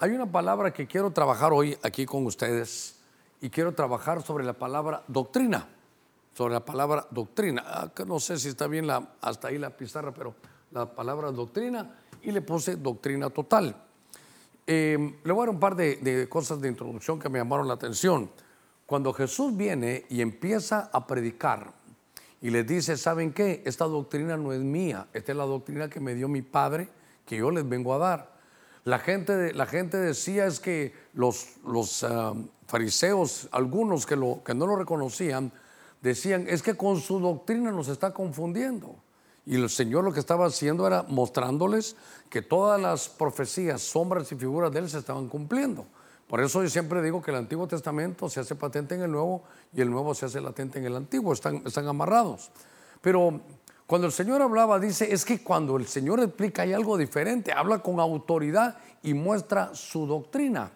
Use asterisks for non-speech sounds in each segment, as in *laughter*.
hay una palabra que quiero trabajar hoy aquí con ustedes y quiero trabajar sobre la palabra doctrina, sobre la palabra doctrina. Ah, no sé si está bien hasta ahí la pizarra, pero la palabra doctrina y le puse doctrina total. Em, le voy a un par de, de cosas de introducción que me llamaron la atención. Cuando Jesús viene y empieza a predicar y les dice, ¿saben qué? Esta doctrina no es mía, esta es la doctrina que me dio mi Padre, que yo les vengo a dar. La gente, la gente decía es que los, los ah, fariseos, algunos que, lo, que no lo reconocían, decían, es que con su doctrina nos está confundiendo. Y el Señor lo que estaba haciendo era mostrándoles que todas las profecías, sombras y figuras de Él se estaban cumpliendo. Por eso yo siempre digo que el Antiguo Testamento se hace patente en el Nuevo y el Nuevo se hace latente en el Antiguo, están, están amarrados. Pero cuando el Señor hablaba, dice, es que cuando el Señor explica hay algo diferente, habla con autoridad y muestra su doctrina.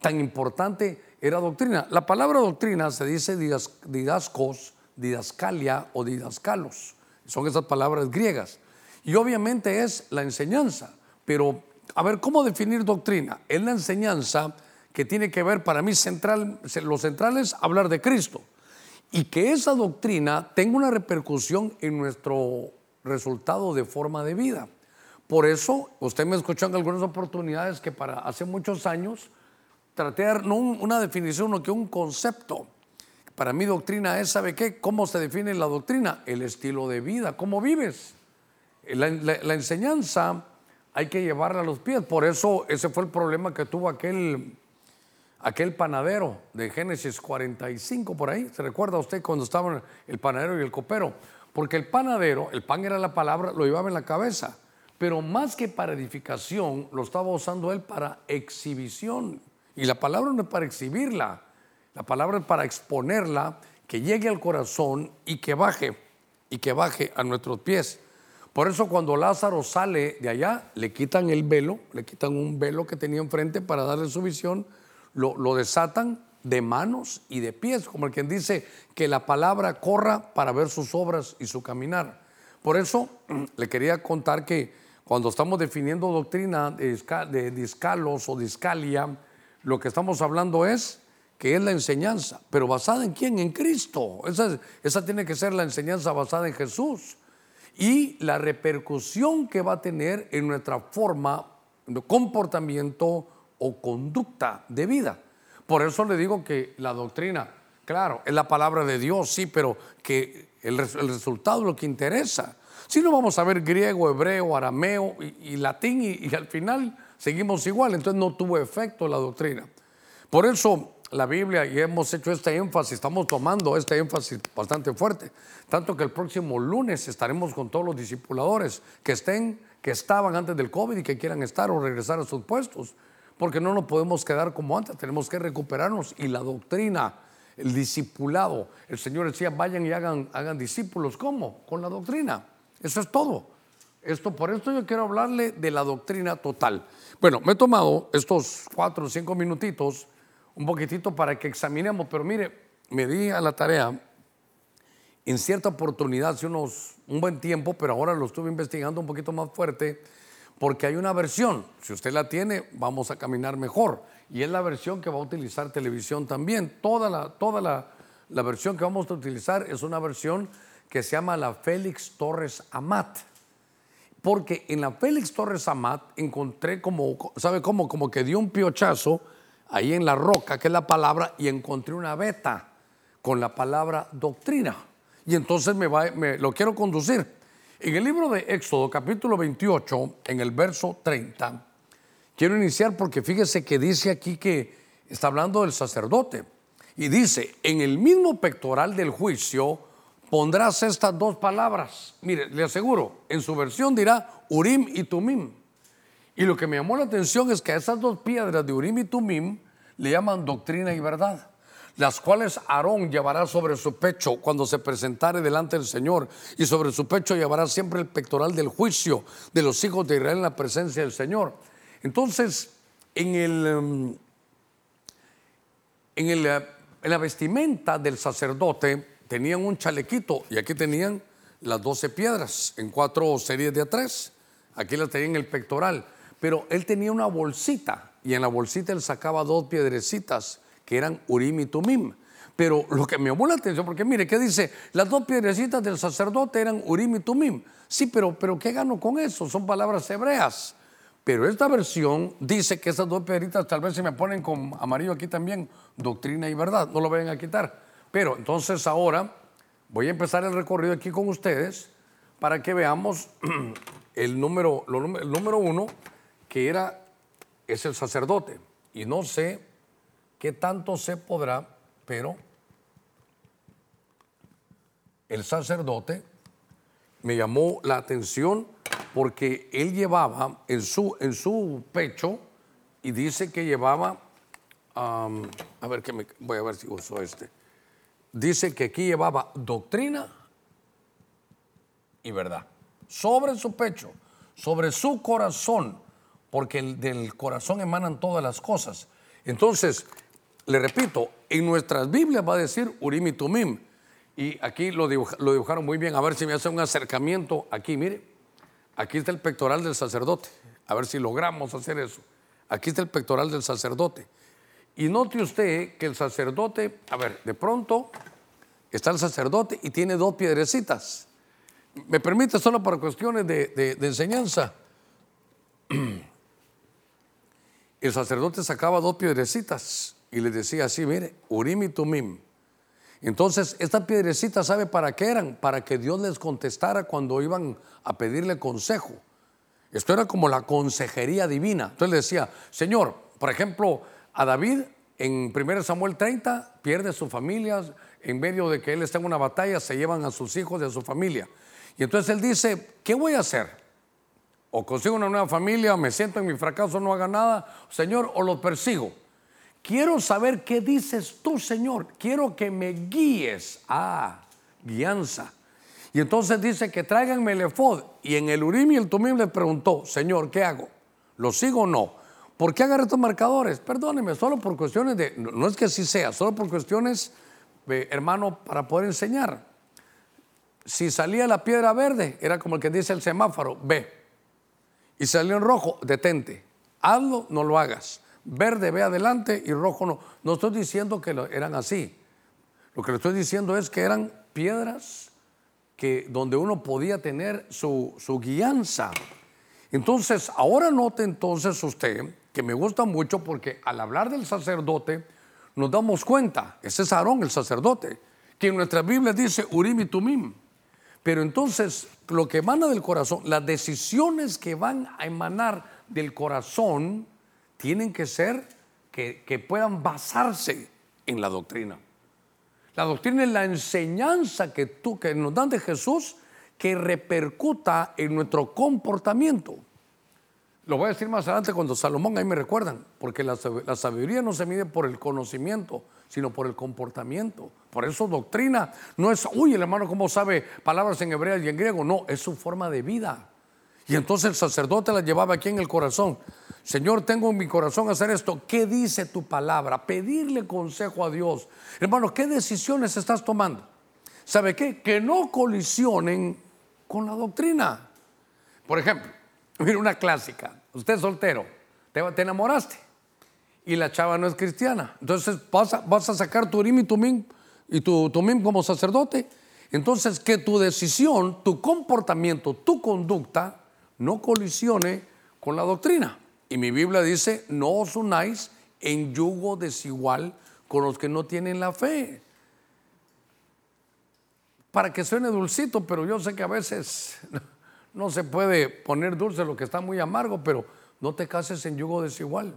Tan importante era doctrina. La palabra doctrina se dice didascos, didascalia o didascalos. Son esas palabras griegas. Y obviamente es la enseñanza. Pero, a ver, ¿cómo definir doctrina? Es la enseñanza que tiene que ver, para mí, central, lo central es hablar de Cristo. Y que esa doctrina tenga una repercusión en nuestro resultado de forma de vida. Por eso, usted me escuchó en algunas oportunidades que para hace muchos años traté de dar no una definición, sino que un concepto. Para mí doctrina es, ¿sabe qué? ¿Cómo se define la doctrina? El estilo de vida, ¿cómo vives? La, enseñanza hay que llevarla a los pies. Por eso ese fue el problema que tuvo aquel, aquel panadero de Génesis 45 por ahí. ¿Se recuerda usted cuando estaban el panadero y el copero? Porque el panadero, el pan era la palabra, lo llevaba en la cabeza. Pero más que para edificación, lo estaba usando él para exhibición. Y la palabra no es para exhibirla, la palabra es para exponerla, que llegue al corazón y que baje, y que baje a nuestros pies. Por eso cuando Lázaro sale de allá, le quitan el velo, le quitan un velo que tenía enfrente para darle su visión, lo, lo desatan de manos y de pies, como el quien dice que la palabra corra para ver sus obras y su caminar. Por eso *clears throat* le quería contar que cuando estamos definiendo doctrina de discalos o discalia, lo que estamos hablando es que es la enseñanza, pero basada en quién? En Cristo. Esa, esa tiene que ser la enseñanza basada en Jesús. Y la repercusión que va a tener en nuestra forma de comportamiento o conducta de vida. Por eso le digo que la doctrina, claro, es la palabra de Dios, sí, pero que el, resultado es lo que interesa. Si no vamos a ver griego, hebreo, arameo y, latín y al final seguimos igual, entonces no tuvo efecto la doctrina. Por eso la Biblia y hemos hecho este énfasis, estamos tomando este énfasis bastante fuerte, tanto que el próximo lunes estaremos con todos los discipuladores que estén, que estaban antes del COVID y que quieran estar o regresar a sus puestos, porque no nos podemos quedar como antes, tenemos que recuperarnos y la doctrina, el discipulado, el Señor decía, vayan y hagan, discípulos, ¿cómo? Con la doctrina, eso es todo. Esto, por esto yo quiero hablarle de la doctrina total. Bueno, me he tomado estos cuatro o cinco minutitos un poquitito para que examinemos, pero mire, me di a la tarea en cierta oportunidad, hace unos, un buen tiempo, pero ahora lo estuve investigando un poquito más fuerte, porque hay una versión, si usted la tiene, vamos a caminar mejor, y es la versión que va a utilizar televisión también. Toda la, toda la, la versión que vamos a utilizar es una versión que se llama la Félix Torres Amat. Porque en la Félix Torres Amat encontré como, ¿sabe cómo? Como que dio un piochazo ahí en la roca, que es la palabra, y encontré una beta con la palabra doctrina. Y entonces me, va, me lo quiero conducir. En el libro de Éxodo, capítulo 28, en el verso 30, quiero iniciar porque fíjese que dice aquí que está hablando del sacerdote. Y dice, en el mismo pectoral del juicio pondrás estas dos palabras. Mire, le aseguro, en su versión dirá Urim y Tumim. Y lo que me llamó la atención es que a esas dos piedras de Urim y Tumim le llaman doctrina y verdad, las cuales Aarón llevará sobre su pecho cuando se presentare delante del Señor, y sobre su pecho llevará siempre el pectoral del juicio de los hijos de Israel en la presencia del Señor. Entonces, en, el, em, en, el, eh, en la vestimenta del sacerdote tenían un chalequito, y aquí tenían las doce piedras en cuatro series de a tres. Aquí las tenían en el pectoral pero él tenía una bolsita y en la bolsita él sacaba dos piedrecitas que eran Urim y Tumim. Pero lo que me llamó la atención, porque mire, ¿qué dice? Las dos piedrecitas del sacerdote eran Urim y Tumim. Sí, pero, pero ¿qué gano con eso? Son palabras hebreas. Pero esta versión dice que esas dos piedritas tal vez se me ponen con amarillo aquí también, doctrina y verdad, no lo vayan a quitar. Pero entonces ahora voy a empezar el recorrido aquí con ustedes para que veamos *clears throat* el número, el número uno, que era, es el sacerdote. Y no sé qué tanto se podrá, pero el sacerdote me llamó la atención porque él llevaba en su, en su pecho y dice que llevaba, a ver que me, voy a ver si uso este, dice que aquí llevaba doctrina y verdad. Sobre su pecho, sobre su corazón, porque del corazón emanan todas las cosas. Entonces, le repito, en nuestras Biblias va a decir Urim y Tumim. Y aquí lo, dibujaron muy bien. A ver si me hace un acercamiento aquí. Mire, aquí está el pectoral del sacerdote. A ver si logramos hacer eso. Aquí está el pectoral del sacerdote. Y note usted que el sacerdote, a ver, de pronto está el sacerdote y tiene dos piedrecitas. ¿Me permite solo para cuestiones de, enseñanza? *clears throat* El sacerdote sacaba dos piedrecitas y le decía así, mire, Urim y Tumim. Entonces, estas piedrecitas, ¿sabe para qué eran? Para que Dios les contestara cuando iban a pedirle consejo. Esto era como la consejería divina. Entonces le decía, Señor, por ejemplo, a David en 1 Samuel 30 pierde su familia, en medio de que él está en una batalla, se llevan a sus hijos y a su familia. Y entonces él dice, ¿qué voy a hacer? O consigo una nueva familia, me siento en mi fracaso, no haga nada, Señor, o lo persigo. Quiero saber qué dices tú, Señor. Quiero que me guíes. Ah, guianza. Y entonces dice que tráiganme el efod. Y en el Urim y el Tumim le preguntó, Señor, ¿qué hago? ¿Lo sigo o no? ¿Por qué agarré estos marcadores? Perdóneme, solo por cuestiones de, no es que así sea, solo por cuestiones, hermano, para poder enseñar si salía la piedra verde, era como el que dice el semáforo, ve. Y salió en rojo, detente. Hazlo, no lo hagas. Verde, ve adelante y rojo no. No estoy diciendo que eran así. Lo que le estoy diciendo es que eran piedras que, donde uno podía tener su, su guianza. Entonces, ahora note entonces usted que me gusta mucho porque al hablar del sacerdote nos damos cuenta, ese es Aarón el sacerdote, que en nuestra Biblia dice Urim y Tumim. Pero entonces lo que emana del corazón, las decisiones que van a emanar del corazón, tienen que ser que, puedan basarse en la doctrina. La doctrina es la enseñanza que, tú, que nos dan de Jesús que repercuta en nuestro comportamiento. Lo voy a decir más adelante cuando Salomón, ahí me recuerdan, porque la, la sabiduría no se mide por el conocimiento, sino por el comportamiento. Por eso doctrina no es, uy, el hermano, ¿cómo sabe palabras en hebreo y en griego? No, es su forma de vida. Y entonces el sacerdote la llevaba aquí en el corazón. Señor, tengo en mi corazón hacer esto. ¿Qué dice tu palabra? Pedirle consejo a Dios. Hermano, ¿qué decisiones estás tomando? ¿Sabe qué? Que no colisionen con la doctrina. Por ejemplo, *laughs* mira una clásica. Usted es soltero, te enamoraste y la chava no es cristiana. Entonces vas a, sacar tu Urim y Tumim y tu Tumim como sacerdote. Entonces que tu decisión, tu comportamiento, tu conducta no colisione con la doctrina. Y mi Biblia dice, no os unáis en yugo desigual con los que no tienen la fe. Para que suene dulcito, pero yo sé que a veces *laughs* no se puede poner dulce lo que está muy amargo, pero no te cases en yugo desigual.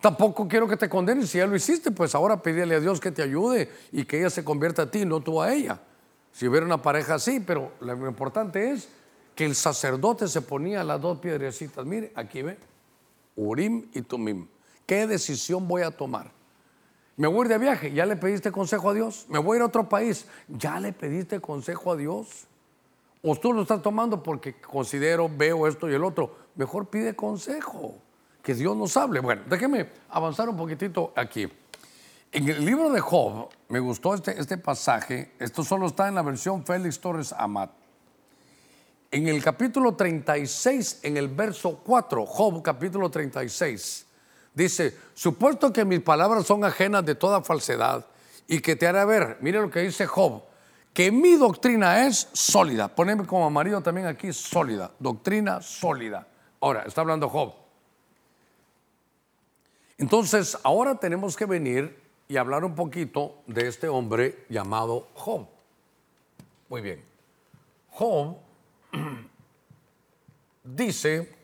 Tampoco quiero que te condenes. Si ya lo hiciste, pues ahora pídele a Dios que te ayude y que ella se convierta a ti, no tú a ella. Si hubiera una pareja así, pero lo importante es que el sacerdote se ponía las dos piedrecitas. Mire, aquí ve, Urim y Tumim. ¿Qué decisión voy a tomar? Me voy a ir de viaje, ¿ya le pediste consejo a Dios? Me voy a ir a otro país, ¿ya le pediste consejo a Dios? ¿O tú lo estás tomando porque considero, veo esto y el otro? Mejor pide consejo que Dios nos hable. Bueno, déjeme avanzar un poquitito aquí. En el libro de Job, me gustó este, este pasaje, esto solo está en la versión Félix Torres Amat. En el capítulo 36, en el verso 4, Job capítulo 36, Dice, supuesto que mis palabras son ajenas de toda falsedad y que te hará ver, mire lo que dice Job, que mi doctrina es sólida. Poneme como marido también aquí, sólida, doctrina sólida. Ahora, está hablando Job. Entonces, ahora tenemos que venir y hablar un poquito de este hombre llamado Job. Muy bien. Job *clears throat* dice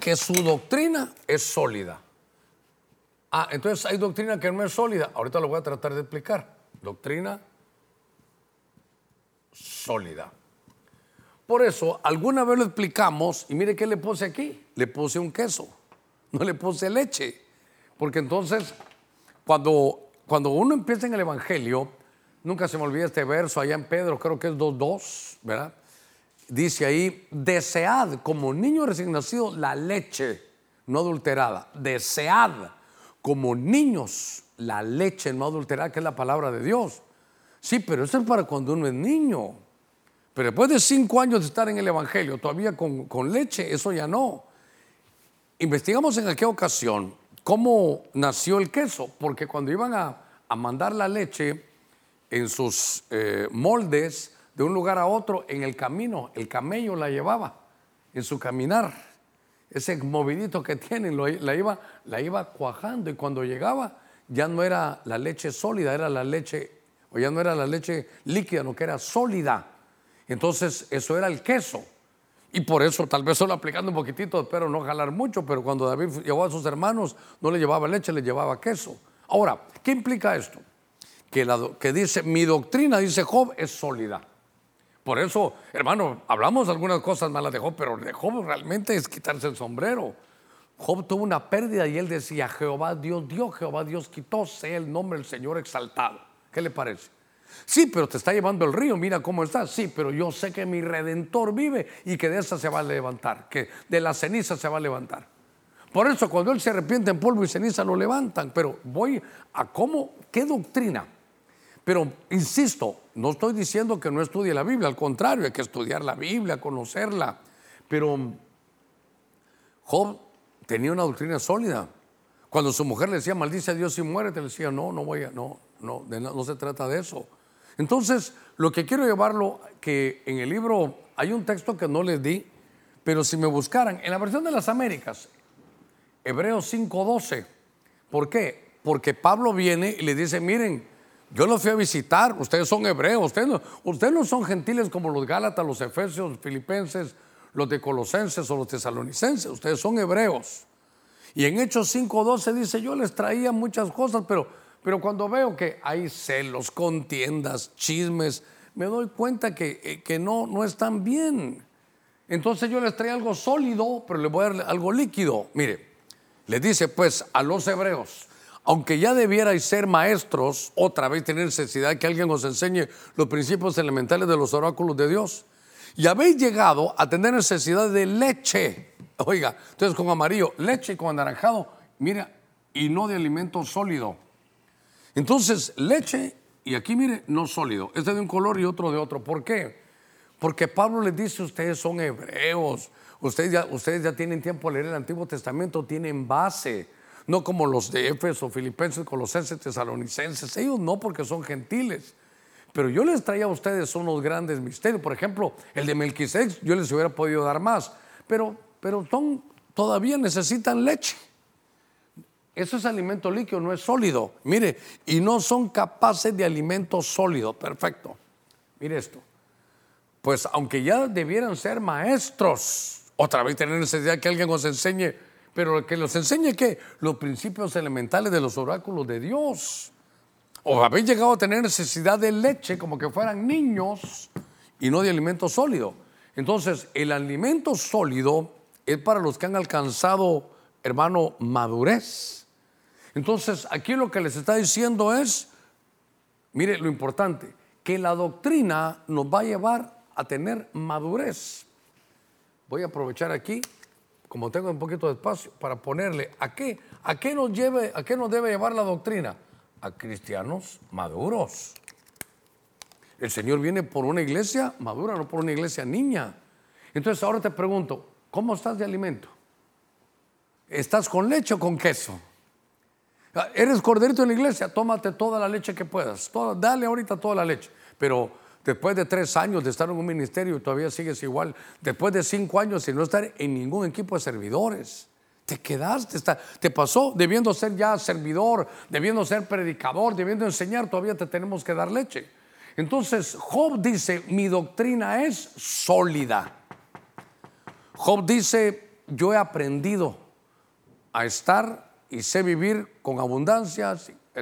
que su doctrina es sólida. Ah, entonces hay doctrina que no es sólida. Ahorita lo voy a tratar de explicar. Doctrina sólida. Por eso, alguna vez lo explicamos y mire qué le puse aquí. Le puse un queso, *laughs* no le puse leche. Porque entonces, cuando, cuando uno empieza en el Evangelio, nunca se me olvida este verso allá en Pedro, creo que es 2.2, ¿verdad? Dice ahí, desead como niño recién nacido la leche no adulterada. Desead como niños la leche no adulterada, que es la palabra de Dios. Sí, pero eso es para cuando uno es niño. Pero después de cinco años de estar en el Evangelio, todavía con, leche, eso ya no. Investigamos en aquella ocasión cómo nació el queso, porque cuando iban a, mandar la leche en sus eh, moldes de un lugar a otro, en el camino, el camello la llevaba en su caminar ese movidito que tienen, la, iba, cuajando y cuando llegaba ya no era la leche sólida, era la leche, o ya no era la leche líquida, no que era sólida. Entonces eso era el queso. Y por eso tal vez solo aplicando un poquitito, espero no jalar mucho, pero cuando David llevó a sus hermanos no le llevaba leche, le llevaba queso. Ahora, ¿qué implica esto? Que, que dice, mi doctrina, dice Job, es sólida. Por eso, hermano, hablamos algunas cosas malas de Job, pero de Job realmente es quitarse el sombrero. Job tuvo una pérdida y él decía, Jehová Dios dio, Jehová Dios quitó, sea el nombre del Señor exaltado. ¿Qué le parece? Sí, pero te está llevando el río, mira cómo está. Sí, pero yo sé que mi redentor vive y que de esa se va a levantar, que de la ceniza se va a levantar. Por eso cuando él se arrepiente en polvo y ceniza lo levantan. Pero voy a cómo, qué doctrina pero, insisto, no estoy diciendo que no estudie la Biblia, al contrario, hay que estudiar la Biblia, conocerla. Pero Job tenía una doctrina sólida. Cuando su mujer le decía, maldice a Dios y muérete, le decía, no, no voy a, no, no, no se trata de eso. Entonces, lo que quiero llevarlo, que en el libro hay un texto que no les di, pero si me buscaran, en la versión de las Américas, Hebreos 5.12, ¿por qué? Porque Pablo viene y le dice, miren, yo los fui a visitar, ustedes son hebreos, ustedes no, son gentiles como los Gálatas, los Efesios, los Filipenses, los de Colosenses o los Tesalonicenses, ustedes son hebreos. Y en Hechos 5.12 dice, yo les traía muchas cosas, pero, pero cuando veo que hay celos, contiendas, chismes, me doy cuenta que, eh, que no, no están bien. Entonces yo les traía algo sólido, pero les voy a dar algo líquido. Mire, le dice pues a los hebreos, aunque ya debierais ser maestros, otra vez tener necesidad de que alguien os enseñe los principios elementales de los oráculos de Dios. Y habéis llegado a tener necesidad de leche. Oiga, entonces con amarillo, leche con anaranjado, mira, y no de alimento sólido. Entonces, leche, y aquí mire, no sólido. Este de un color y otro de otro. ¿Por qué? Porque Pablo les dice, ustedes son hebreos, ustedes ya, ustedes ya tienen tiempo a leer el Antiguo Testamento, tienen base no como los de Éfeso, Filipenses, Colosenses, Tesalonicenses, ellos no porque son gentiles. Pero yo les traía a ustedes unos grandes misterios. Por ejemplo, el de Melquisedec, yo les hubiera podido dar más. Pero, pero son, todavía necesitan leche. Eso es alimento líquido, no es sólido. Mire, y no son capaces de alimento sólido. Perfecto. Mire esto. Pues aunque ya debieran ser maestros, otra vez tener necesidad que alguien os enseñe pero que los enseñe que los principios elementales de los oráculos de Dios. O habéis llegado a tener necesidad de leche como que fueran niños y no de alimento sólido. Entonces, el alimento sólido es para los que han alcanzado, hermano, madurez. Entonces, aquí lo que les está diciendo es, mire lo importante, que la doctrina nos va a llevar a tener madurez. Voy a aprovechar aquí como tengo un poquito de espacio, para ponerle a qué, a qué nos lleve, a qué nos debe llevar la doctrina, a cristianos maduros. El Señor viene por una iglesia madura, no por una iglesia niña. Entonces ahora te pregunto, ¿cómo estás de alimento? ¿Estás con leche o con queso? Ah, Eres corderito en la iglesia, tómate toda la leche que puedas. dale ahorita toda la leche. Pero después de tres años de estar en un ministerio todavía sigues igual, después de cinco años y no estar en ningún equipo de servidores, te quedaste, te pasó debiendo ser ya servidor, debiendo ser predicador, debiendo enseñar, todavía te tenemos que dar leche. Entonces Job dice, mi doctrina es sólida. Job dice, yo he aprendido a estar y sé vivir con abundancia,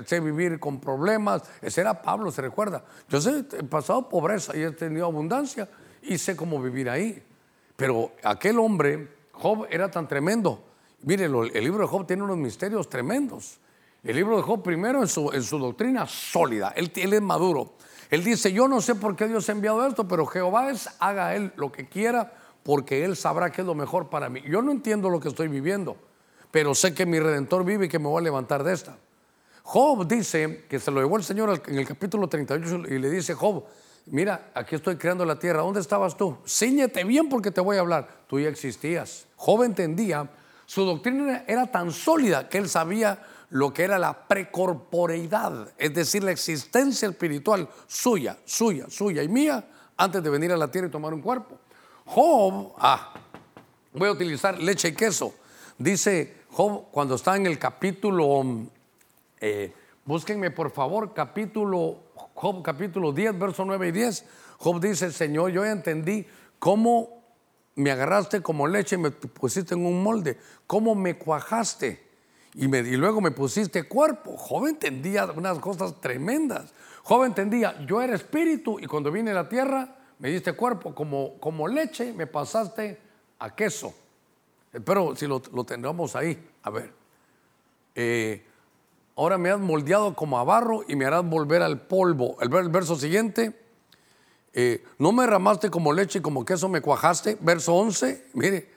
sé vivir con problemas. Ese era Pablo, se recuerda. Yo sé, he pasado pobreza y he tenido abundancia y sé cómo vivir ahí. Pero aquel hombre, Job, era tan tremendo. Miren, el libro de Job tiene unos misterios tremendos. El libro de Job, primero, en su, doctrina sólida, él, es maduro. Él dice, yo no sé por qué Dios ha enviado esto, pero Jehová es, haga él lo que quiera, porque él sabrá qué es lo mejor para mí. Yo no entiendo lo que estoy viviendo, pero sé que mi redentor vive y que me voy a levantar de esta. Job dice que se lo llevó el Señor en el capítulo 38 y le dice, Job, mira, aquí estoy creando la tierra, ¿dónde estabas tú? Cíñete bien porque te voy a hablar. Tú ya existías. Job entendía, su doctrina era tan sólida que él sabía lo que era la precorporeidad, es decir, la existencia espiritual suya, suya, suya y mía antes de venir a la tierra y tomar un cuerpo. Job, ah, voy a utilizar leche y queso. Dice Job cuando está en el capítulo, eh, búsquenme por favor, capítulo, Job capítulo 10, verso 9 y 10. Job dice, Señor, yo entendí cómo me agarraste como leche y me pusiste en un molde, cómo me cuajaste y, luego me pusiste cuerpo. Joven entendía unas cosas tremendas. Joven entendía, yo era espíritu y cuando vine a la tierra me diste cuerpo. Como, como leche me pasaste a queso. Pero si lo, lo tendremos ahí, a ver. Eh, ahora me has moldeado como a barro y me harás volver al polvo. El, verso siguiente, eh, no me ramaste como leche y como queso me cuajaste. Verso 11, mire,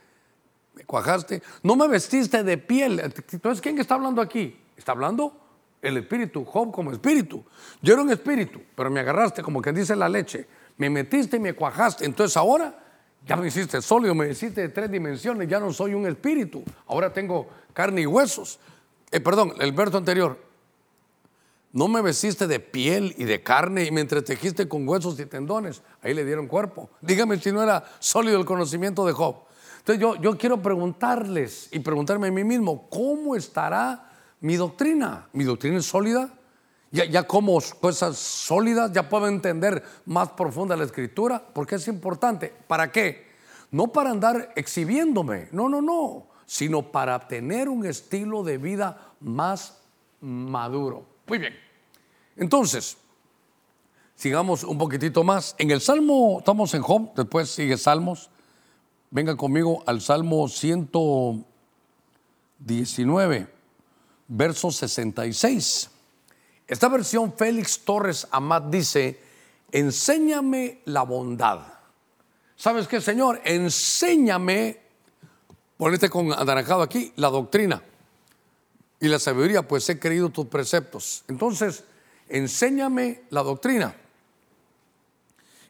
cuajaste, no me vestiste de piel. Entonces, ¿quién está hablando aquí? Está hablando el espíritu, Job como espíritu. Yo era un espíritu, pero me agarraste como que dice la leche, me metiste y me cuajaste. Entonces ahora ya me hiciste sólido, me hiciste de tres dimensiones, ya no soy un espíritu, ahora tengo carne y huesos. Eh, perdón, el verso anterior, no me vestiste de piel y de carne y me entretejiste con huesos y tendones. Ahí le dieron cuerpo. Dígame si no era sólido el conocimiento de Job. Entonces yo, yo quiero preguntarles y preguntarme a mí mismo, ¿cómo estará mi doctrina? ¿Mi doctrina es sólida? Ya, ya como cosas sólidas, ya puedo entender más profunda la escritura, porque es importante. ¿Para qué? No para andar exhibiéndome, no, no, no, sino para tener un estilo de vida más maduro. Muy bien. Entonces, sigamos un poquitito más. En el Salmo, estamos en Job, después sigue Salmos. Venga conmigo al Salmo 119, verso 66. Esta versión Félix Torres Amat dice, enséñame la bondad. ¿Sabes qué, Señor? Enséñame, ponete con anaranjado aquí, la doctrina y la sabiduría, pues he creído tus preceptos. Entonces, enséñame la doctrina.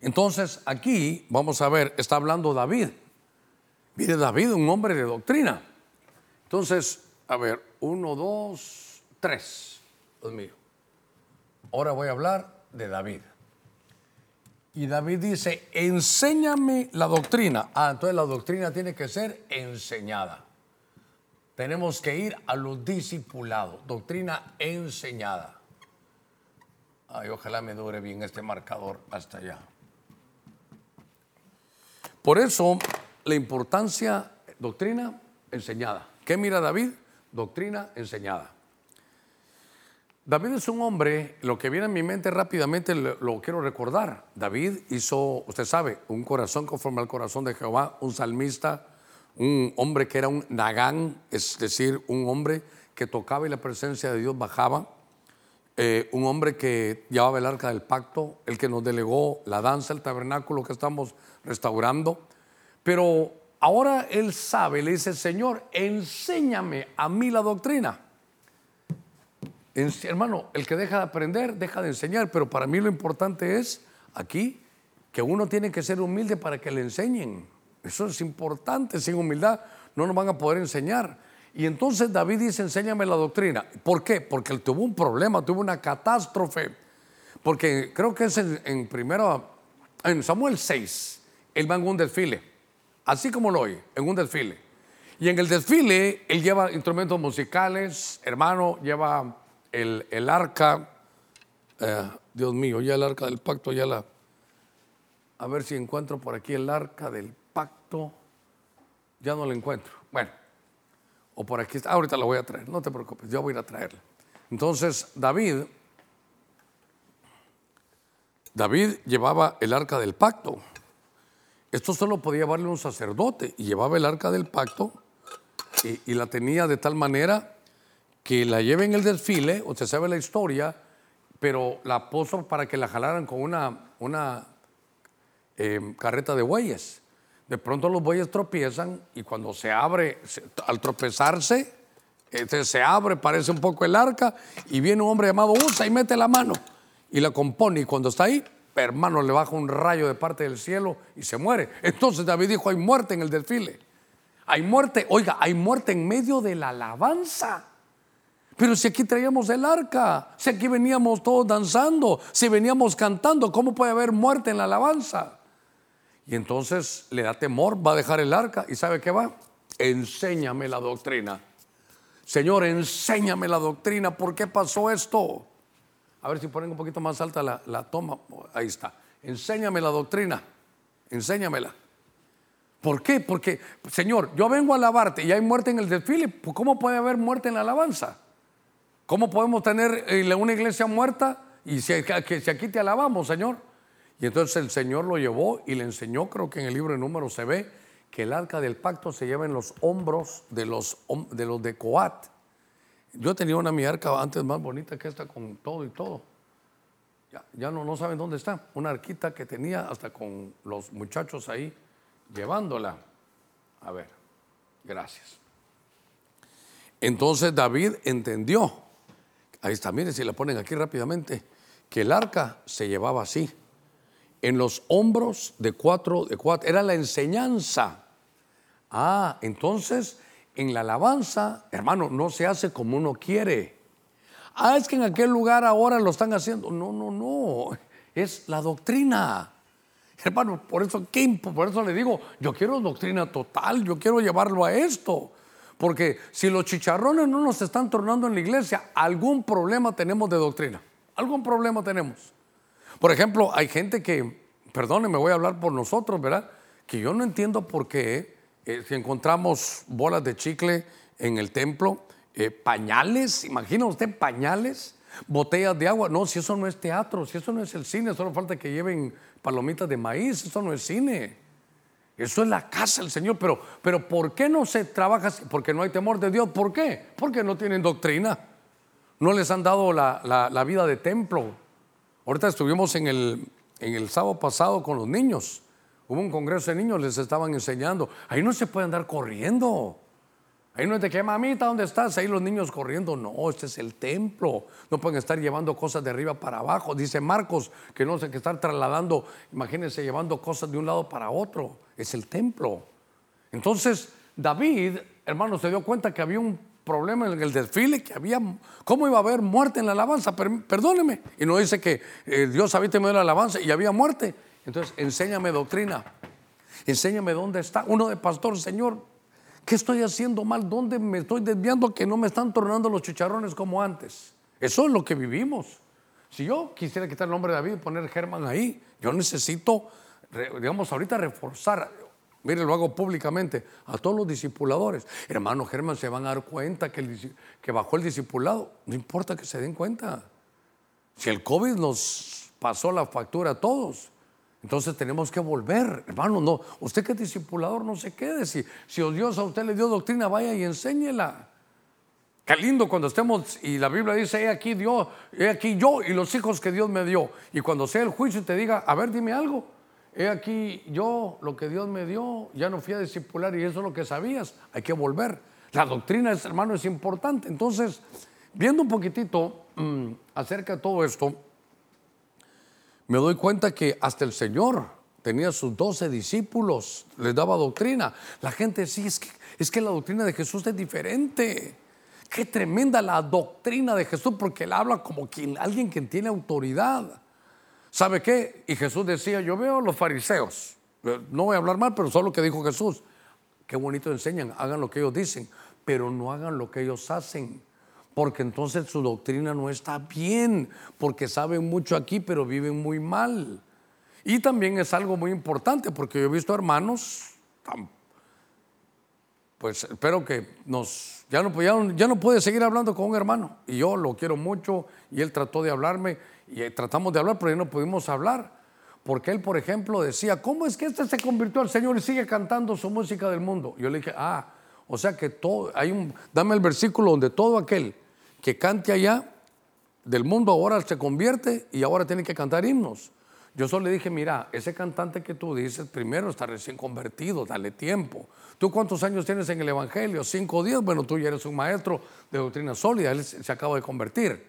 Entonces, aquí vamos a ver, está hablando David. Mire David, un hombre de doctrina. Entonces, a ver, uno, dos, tres. Dios mío. Ahora voy a hablar de David. Y David dice, enséñame la doctrina. Ah, entonces la doctrina tiene que ser enseñada. Tenemos que ir a los discipulados. Doctrina enseñada. Ay, ojalá me dure bien este marcador hasta allá. Por eso la importancia, doctrina enseñada. ¿Qué mira David? Doctrina enseñada. David es un hombre, lo que viene a mi mente rápidamente lo, quiero recordar. David hizo, usted sabe, un corazón conforme al corazón de Jehová, un salmista, un hombre que era un nagán, es decir, un hombre que tocaba y la presencia de Dios bajaba, eh, un hombre que llevaba el arca del pacto, el que nos delegó la danza, el tabernáculo que estamos restaurando. Pero ahora él sabe, le dice, Señor, enséñame a mí la doctrina. Hermano, el que deja de aprender, deja de enseñar, pero para mí lo importante es aquí que uno tiene que ser humilde para que le enseñen. Eso es importante, sin humildad no nos van a poder enseñar. Y entonces David dice, enséñame la doctrina. ¿Por qué? Porque él tuvo un problema, tuvo una catástrofe. Porque creo que es en, en primero, en Samuel 6, él va en un desfile, así como lo oye, en un desfile. Y en el desfile él lleva instrumentos musicales, hermano, lleva el, el arca, eh, Dios mío, ya el arca del pacto, ya la... A ver si encuentro por aquí el arca del pacto. Ya no la encuentro. Bueno, o por aquí está. Ahorita la voy a traer, no te preocupes, yo voy a ir a traerla. Entonces, David, David llevaba el arca del pacto. Esto solo podía llevarle un sacerdote y llevaba el arca del pacto y, y la tenía de tal manera que la lleve en el desfile, usted sabe la historia, pero la puso para que la jalaran con una, una eh, carreta de bueyes. De pronto los bueyes tropiezan y cuando se abre, al tropezarse, este, se abre, parece un poco el arca y viene un hombre llamado Usa y mete la mano y la compone y cuando está ahí, hermano, le baja un rayo de parte del cielo y se muere. Entonces David dijo, hay muerte en el desfile. Hay muerte, oiga, hay muerte en medio de la alabanza. Pero si aquí traíamos el arca, si aquí veníamos todos danzando, si veníamos cantando, ¿cómo puede haber muerte en la alabanza? Y entonces le da temor, va a dejar el arca y ¿sabe qué va? Enséñame la doctrina. Señor, enséñame la doctrina. ¿Por qué pasó esto? A ver si ponen un poquito más alta la, la toma. Ahí está. Enséñame la doctrina. Enséñamela. ¿Por qué? Porque, Señor, yo vengo a alabarte y hay muerte en el desfile. ¿Cómo puede haber muerte en la alabanza? ¿Cómo podemos tener eh, una iglesia muerta y si, que, si aquí te alabamos, Señor? Y entonces el Señor lo llevó y le enseñó, creo que en el libro de números se ve, que el arca del pacto se lleva en los hombros de los de, Coat. Yo tenía una mi arca antes más bonita que esta con todo y todo. Ya, no saben dónde está. Una arquita que tenía hasta con los muchachos ahí llevándola. A ver, gracias. Entonces David entendió, ahí está, miren si la ponen aquí rápidamente, que el arca se llevaba así, en los hombros de cuatro, de cuatro, era la enseñanza. Ah, entonces en la alabanza, hermano, no se hace como uno quiere. Ah, es que en aquel lugar ahora lo están haciendo. No, no, no, es la doctrina. Hermano, por eso, ¿qué imp- por eso le digo, yo quiero doctrina total, yo quiero llevarlo a esto. Porque si los chicharrones no nos están tornando en la iglesia, algún problema tenemos de doctrina. Algún problema tenemos. Por ejemplo, hay gente que, perdónenme, voy a hablar por nosotros, ¿verdad? Que yo no entiendo por qué, eh, si encontramos bolas de chicle en el templo, eh, pañales, imagina usted pañales, botellas de agua. No, si eso no es teatro, si eso no es el cine, solo falta que lleven palomitas de maíz, eso no es cine. Eso es la casa del Señor, pero, pero ¿por qué no se trabaja? Porque no hay temor de Dios. ¿Por qué? Porque no tienen doctrina. No les han dado la, la- la vida de templo. Ahorita estuvimos en el, en el sábado pasado con los niños. Hubo un congreso de niños, les estaban enseñando. Ahí no se puede andar corriendo. Ahí no es de que, mamita, ¿dónde estás? Ahí los niños corriendo. No, este es el templo. No pueden estar llevando cosas de arriba para abajo. Dice Marcos que no sé que estar trasladando, imagínense, llevando cosas de un lado para otro. Es el templo. Entonces, David, hermano, se dio cuenta que había un problema en el desfile, que había, ¿cómo iba a haber muerte en la alabanza? Per- perdóneme. Y no dice que eh, Dios había temido la alabanza y había muerte. Entonces, enséñame doctrina. Enséñame dónde está. Uno de pastor, Señor, ¿qué estoy haciendo mal? ¿Dónde me estoy desviando que no me están tornando los chicharrones como antes? Eso es lo que vivimos. Si yo quisiera quitar el nombre de David y poner Germán ahí, yo necesito, digamos, ahorita reforzar, mire, lo hago públicamente, a todos los discipuladores. Hermano Germán, se van a dar cuenta que, el bajó el discipulado. No importa que se den cuenta. Si el COVID nos pasó la factura a todos, entonces tenemos que volver, hermano. No, usted que es discipulador, no se quede. Si, si Dios a usted le dio doctrina, vaya y enséñela. Qué lindo cuando estemos, y la Biblia dice, he aquí Dios, he aquí yo y los hijos que Dios me dio. Y cuando sea el juicio te diga, a ver, dime algo. He aquí yo, lo que Dios me dio, ya no fui a discipular y eso es lo que sabías. Hay que volver. La doctrina, hermano, es importante. Entonces, viendo un poquitito mm, acerca de todo esto, me doy cuenta que hasta el Señor tenía sus doce discípulos, les daba doctrina. La gente sí, es que, es que la doctrina de Jesús es diferente. Qué tremenda la doctrina de Jesús, porque él habla como quien, alguien que tiene autoridad. ¿Sabe qué? Y Jesús decía, yo veo a los fariseos, eh, no voy a hablar mal, pero solo lo que dijo Jesús. Qué bonito enseñan, hagan lo que ellos dicen, pero no hagan lo que ellos hacen, porque entonces su doctrina no está bien, porque saben mucho aquí, pero viven muy mal. Y también es algo muy importante, porque yo he visto hermanos, pues espero que nos, ya no, ya puede seguir hablando con un hermano, y yo lo quiero mucho, y él trató de hablarme, y tratamos de hablar, pero ya no pudimos hablar. Porque él, por ejemplo, decía, ¿cómo es que este se convirtió al Señor y sigue cantando su música del mundo? Yo le dije, ah, o sea que todo, hay un, dame el versículo donde todo aquel que cante allá del mundo ahora se convierte y ahora tiene que cantar himnos. Yo solo le dije, mira, ese cantante que tú dices, primero está recién convertido, dale tiempo. ¿Tú cuántos años tienes en el Evangelio? Cinco o diez. Bueno, tú ya eres un maestro de doctrina sólida, él se acaba de convertir.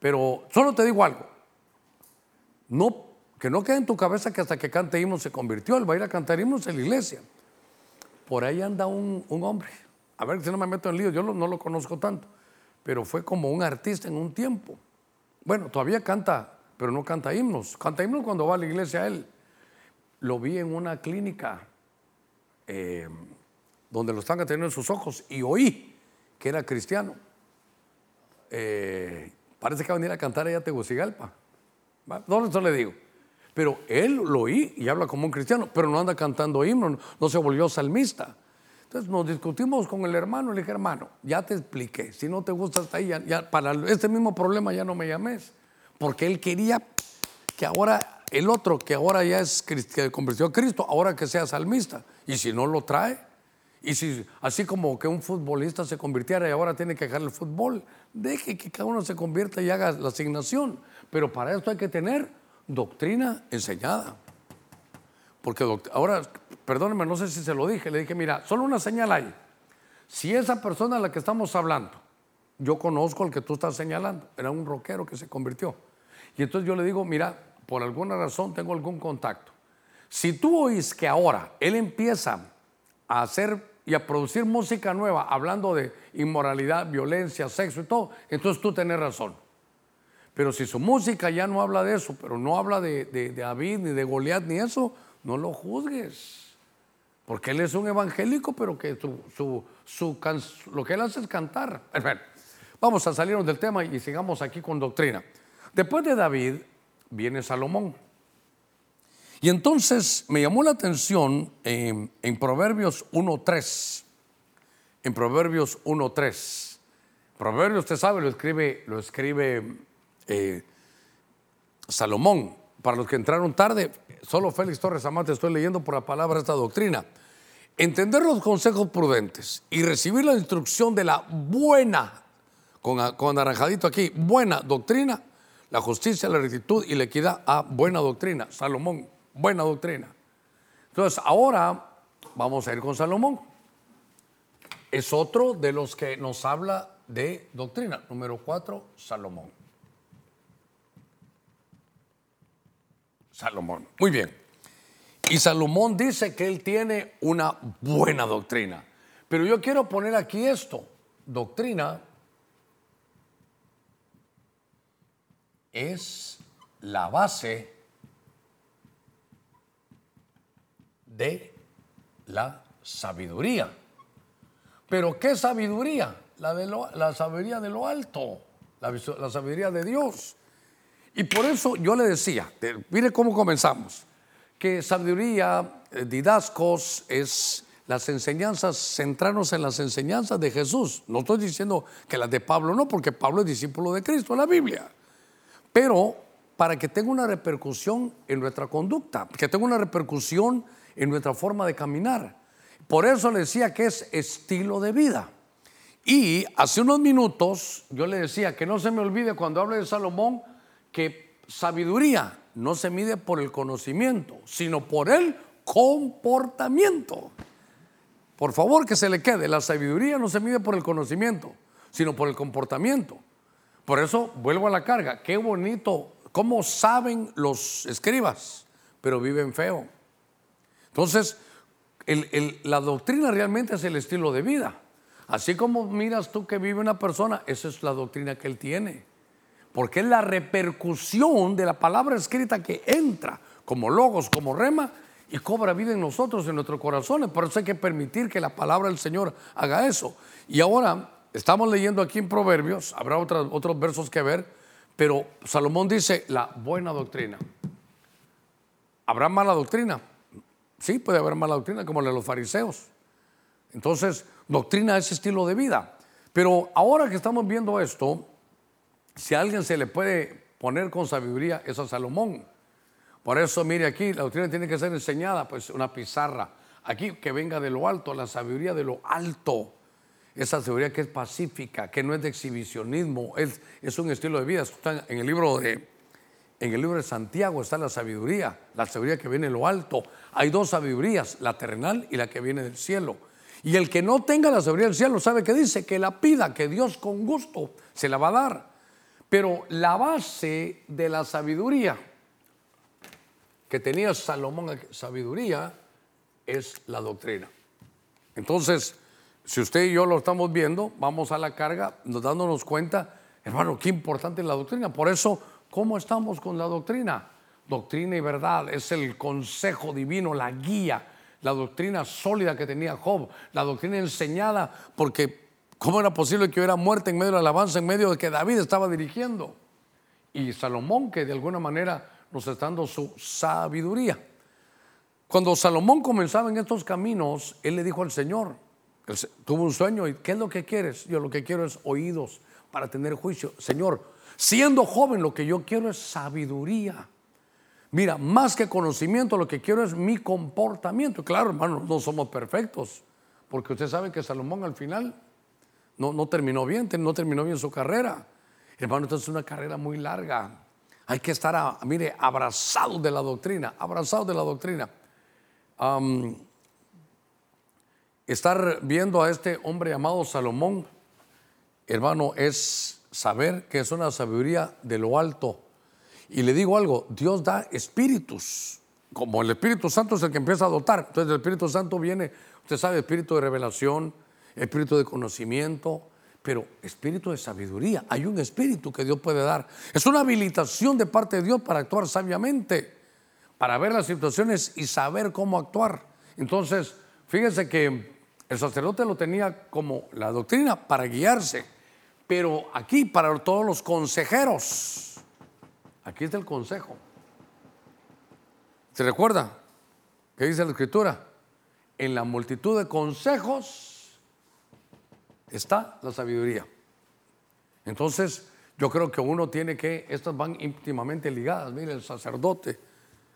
Pero solo te digo algo, no, que no quede en tu cabeza que hasta que cante himnos se convirtió, él va a ir a cantar himnos en la iglesia. Por ahí anda un, hombre, a ver si no me meto en lío, yo no lo conozco tanto, pero fue como un artista en un tiempo. Bueno, todavía canta, pero no canta himnos. Canta himnos cuando va a la iglesia él. Lo vi en una clínica eh, donde lo están atendiendo en sus ojos y oí que era cristiano. Eh, Parece que va a venir a cantar allá a Tegucigalpa. No, eso le digo. Pero él lo oí y habla como un cristiano, pero no anda cantando himnos, no se volvió salmista. Entonces nos discutimos con el hermano, le dije, hermano, ya te expliqué, si no te gusta hasta ahí, ya, para este mismo problema ya no me llames. Porque él quería que ahora el otro, que ahora ya es, que convirtió a Cristo, ahora que sea salmista. Y si no lo trae, y si así como que un futbolista se convirtiera y ahora tiene que dejar el fútbol, deje que cada uno se convierta y haga la asignación. Pero para esto hay que tener doctrina enseñada. Porque ahora, perdónenme, no sé si se lo dije, le dije, mira, solo una señal hay. Si esa persona a la que estamos hablando, yo conozco al que tú estás señalando, era un rockero que se convirtió. Y entonces yo le digo, mira, por alguna razón tengo algún contacto. Si tú oís que ahora él empieza a hacer y a producir música nueva hablando de inmoralidad, violencia, sexo y todo, entonces tú tenés razón. Pero si su música ya no habla de eso, pero no habla de, David, ni de Goliat, ni eso, no lo juzgues. Porque él es un evangélico, pero que su, su, lo que él hace es cantar. *laughs* Vamos a salirnos del tema y sigamos aquí con doctrina. Después de David viene Salomón. Y entonces me llamó la atención en, Proverbios 1.3. En Proverbios 1.3. Proverbios, usted sabe, lo escribe, lo escribe eh, Salomón. Para los que entraron tarde, solo Félix Torres Amate estoy leyendo por la palabra esta doctrina. Entender los consejos prudentes y recibir la instrucción de la buena, con, con naranjadito aquí, buena doctrina, la justicia, la rectitud y la equidad a buena doctrina. Salomón buena doctrina. Entonces, ahora vamos a ir con Salomón. Es otro de los que nos habla de doctrina. Número cuatro, Salomón. Salomón. Muy bien. Y Salomón dice que él tiene una buena doctrina. Pero yo quiero poner aquí esto. Doctrina es la base de la sabiduría. Pero ¿qué sabiduría? La, de la sabiduría de lo alto, la, la, sabiduría de Dios. Y por eso yo le decía, mire cómo comenzamos, que sabiduría, eh, didascos, es las enseñanzas, centrarnos en las enseñanzas de Jesús. No estoy diciendo que las de Pablo no, porque Pablo es discípulo de Cristo en la Biblia. Pero para que tenga una repercusión en nuestra conducta, que tenga una repercusión en nuestra forma de caminar. Por eso le decía que es estilo de vida. Y hace unos minutos yo le decía que no se me olvide cuando hablo de Salomón que sabiduría no se mide por el conocimiento, sino por el comportamiento. Por favor que se le quede, la sabiduría no se mide por el conocimiento, sino por el comportamiento. Por eso vuelvo a la carga, qué bonito, cómo saben los escribas pero viven feo. Entonces, la doctrina realmente es el estilo de vida. Así como miras tú que vive una persona, esa es la doctrina que él tiene. Porque es la repercusión de la palabra escrita que entra como logos, como rema, y cobra vida en nosotros, en nuestros corazones. Por eso hay que permitir que la palabra del Señor haga eso. Y ahora estamos leyendo aquí en Proverbios, habrá otros, otros versos que ver, pero Salomón dice la buena doctrina. ¿Habrá mala doctrina? Sí, puede haber mala doctrina, como la de los fariseos. Entonces, doctrina es estilo de vida. Pero ahora que estamos viendo esto, si a alguien se le puede poner con sabiduría, es a Salomón. Por eso, mire aquí, la doctrina tiene que ser enseñada, pues una pizarra. Aquí que venga de lo alto, la sabiduría de lo alto. Esa sabiduría que es pacífica, que no es de exhibicionismo, es, es un estilo de vida. En el libro de en el libro de Santiago está la sabiduría, la sabiduría que viene de lo alto. Hay dos sabidurías, la terrenal y la que viene del cielo. Y el que no tenga la sabiduría del cielo, ¿sabe qué dice? Que la pida, que Dios con gusto se la va a dar. Pero la base de la sabiduría que tenía Salomón, sabiduría, es la doctrina. Entonces, si usted y yo lo estamos viendo, vamos a la carga, dándonos cuenta, hermano, qué importante es la doctrina. Por eso ¿Cómo estamos con la doctrina? Doctrina y verdad es el consejo divino, la guía, la doctrina sólida que tenía Job, la doctrina enseñada, porque ¿cómo era posible que hubiera muerte en medio de la alabanza, en medio de que David estaba dirigiendo? Y Salomón, que de alguna manera nos está dando su sabiduría. Cuando Salomón comenzaba en estos caminos, él le dijo al Señor, tuvo un sueño y ¿qué es lo que quieres? Yo lo que quiero es oídos para tener juicio. Señor, Siendo joven lo que yo quiero es sabiduría. Mira, más que conocimiento, lo que quiero es mi comportamiento. Claro, hermano, no somos perfectos, porque usted sabe que Salomón al final no, no terminó bien, no terminó bien su carrera. Hermano, esto es una carrera muy larga. Hay que estar, mire, abrazados de la doctrina, abrazados de la doctrina. estar viendo a este hombre llamado Salomón, hermano, es saber que es una sabiduría de lo alto. Y le digo algo, Dios da espíritus, como el Espíritu Santo es el que empieza a dotar. Entonces el Espíritu Santo viene, usted sabe, espíritu de revelación, espíritu de conocimiento, pero espíritu de sabiduría. Hay un espíritu que Dios puede dar. Es una habilitación de parte de Dios para actuar sabiamente, para ver las situaciones y saber cómo actuar. Entonces, fíjense que el sacerdote lo tenía como la doctrina para guiarse pero aquí para todos los consejeros, aquí está el consejo. ¿Se recuerda? ¿Qué dice la escritura? En la multitud de consejos está la sabiduría. Entonces, yo creo que uno tiene que, estas van íntimamente ligadas, mire, el sacerdote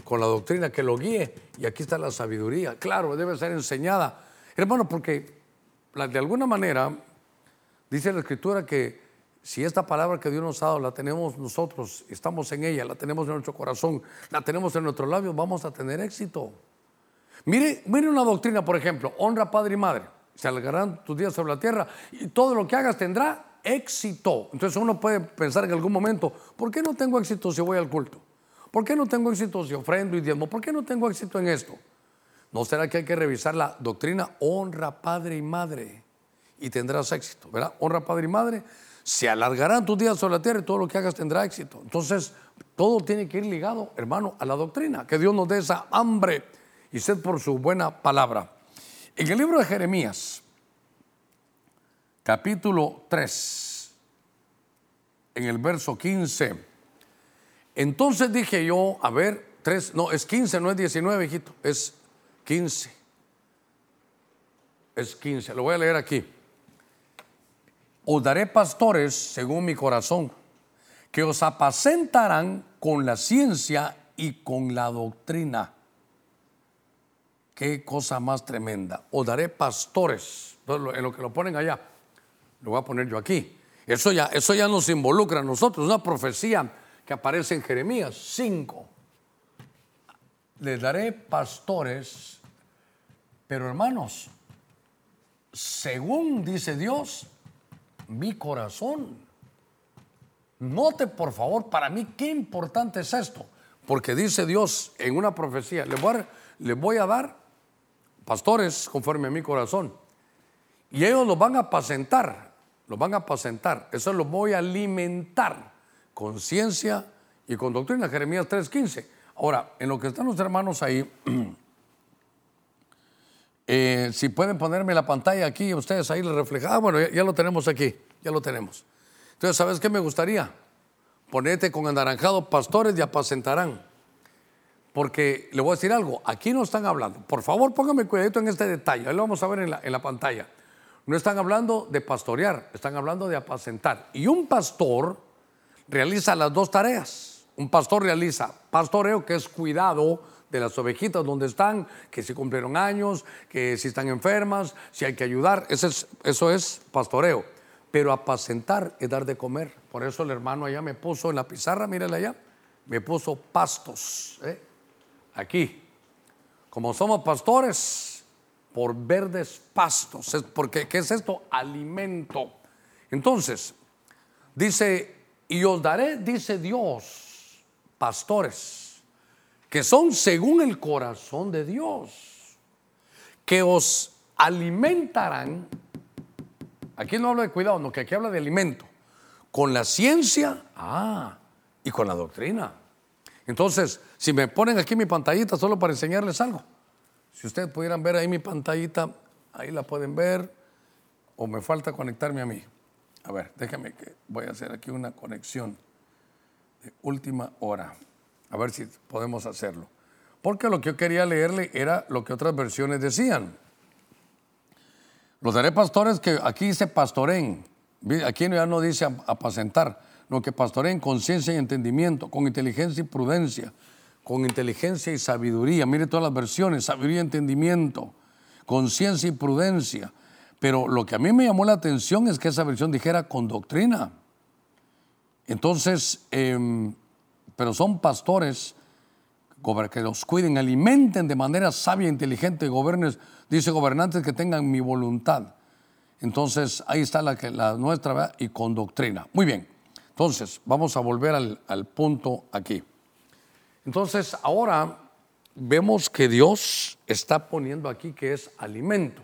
con la doctrina que lo guíe, y aquí está la sabiduría. Claro, debe ser enseñada. Hermano, porque de alguna manera Dice la escritura que si esta palabra que Dios nos ha dado la tenemos nosotros, estamos en ella, la tenemos en nuestro corazón, la tenemos en nuestros labios, vamos a tener éxito. Mire, mire una doctrina, por ejemplo, honra padre y madre. Se alargarán tus días sobre la tierra y todo lo que hagas tendrá éxito. Entonces uno puede pensar en algún momento, ¿por qué no tengo éxito si voy al culto? ¿Por qué no tengo éxito si ofrendo y diezmo? ¿Por qué no tengo éxito en esto? ¿No será que hay que revisar la doctrina honra padre y madre? y tendrás éxito, ¿verdad? Honra padre y madre, se alargarán tus días sobre la tierra y todo lo que hagas tendrá éxito. Entonces, todo tiene que ir ligado, hermano, a la doctrina, que Dios nos dé esa hambre y sed por su buena palabra. En el libro de Jeremías, capítulo 3, en el verso 15, entonces dije yo, a ver, 3, no, es 15, no es 19, hijito, es 15. Es 15, lo voy a leer aquí os daré pastores según mi corazón, que os apacentarán con la ciencia y con la doctrina. Qué cosa más tremenda. Os daré pastores. en lo que lo ponen allá, lo voy a poner yo aquí. Eso ya, eso ya nos involucra a nosotros. Una profecía que aparece en Jeremías 5. Les daré pastores, pero hermanos, según dice Dios, mi corazón. Note por favor, para mí qué importante es esto. Porque dice Dios en una profecía, les voy voy a dar pastores conforme a mi corazón. Y ellos los van a apacentar, los van a apacentar. Eso los voy a alimentar con ciencia y con doctrina. Jeremías 3:15. Ahora, en lo que están los hermanos ahí, *clears throat* eh, si pueden ponerme la pantalla aquí, ustedes ahí les reflejan. Ah, bueno, ya, lo tenemos aquí, ya lo tenemos. Entonces, ¿sabes qué me gustaría? Ponete con anaranjado pastores y apacentarán. Porque le voy a decir algo, aquí no están hablando. Por favor, póngame cuidadito en este detalle, ahí lo vamos a ver en la, pantalla. No están hablando de pastorear, están hablando de apacentar. Y un pastor realiza las dos tareas. Un pastor realiza pastoreo, que es cuidado de las ovejitas donde están, que si cumplieron años, que si están enfermas, si hay que ayudar. Eso es, eso es pastoreo. Pero apacentar es dar de comer. Por eso el hermano allá me puso en la pizarra, mírale allá, me puso pastos. ¿eh? Aquí. Como somos pastores, por verdes pastos. Porque, ¿qué es esto? Alimento. Entonces, dice, y os daré, dice Dios, pastores, que son según el corazón de Dios, que os alimentarán. Aquí no habla de cuidado, no, que aquí habla de alimento. Con la ciencia, ah, y con la doctrina. Entonces, si me ponen aquí mi pantallita solo para enseñarles algo, si ustedes pudieran ver ahí mi pantallita, ahí la pueden ver, o me falta conectarme a mí. A ver, déjame que voy a hacer aquí una conexión de última hora, a ver si podemos hacerlo. Porque lo que yo quería leerle era lo que otras versiones decían. Los daré pastores que aquí dice pastoren, aquí ya no dice apacentar lo que en conciencia y entendimiento, con inteligencia y prudencia, con inteligencia y sabiduría. Mire todas las versiones, sabiduría y entendimiento, conciencia y prudencia. Pero lo que a mí me llamó la atención es que esa versión dijera con doctrina. Entonces, em, pero son pastores que los cuiden, alimenten de manera sabia e inteligente, gobernes, dice gobernantes que tengan mi voluntad. Entonces, ahí está la, la nuestra, y con doctrina. Muy bien. Entonces, vamos a volver al, punto aquí. Entonces, ahora vemos que Dios está poniendo aquí que es alimento.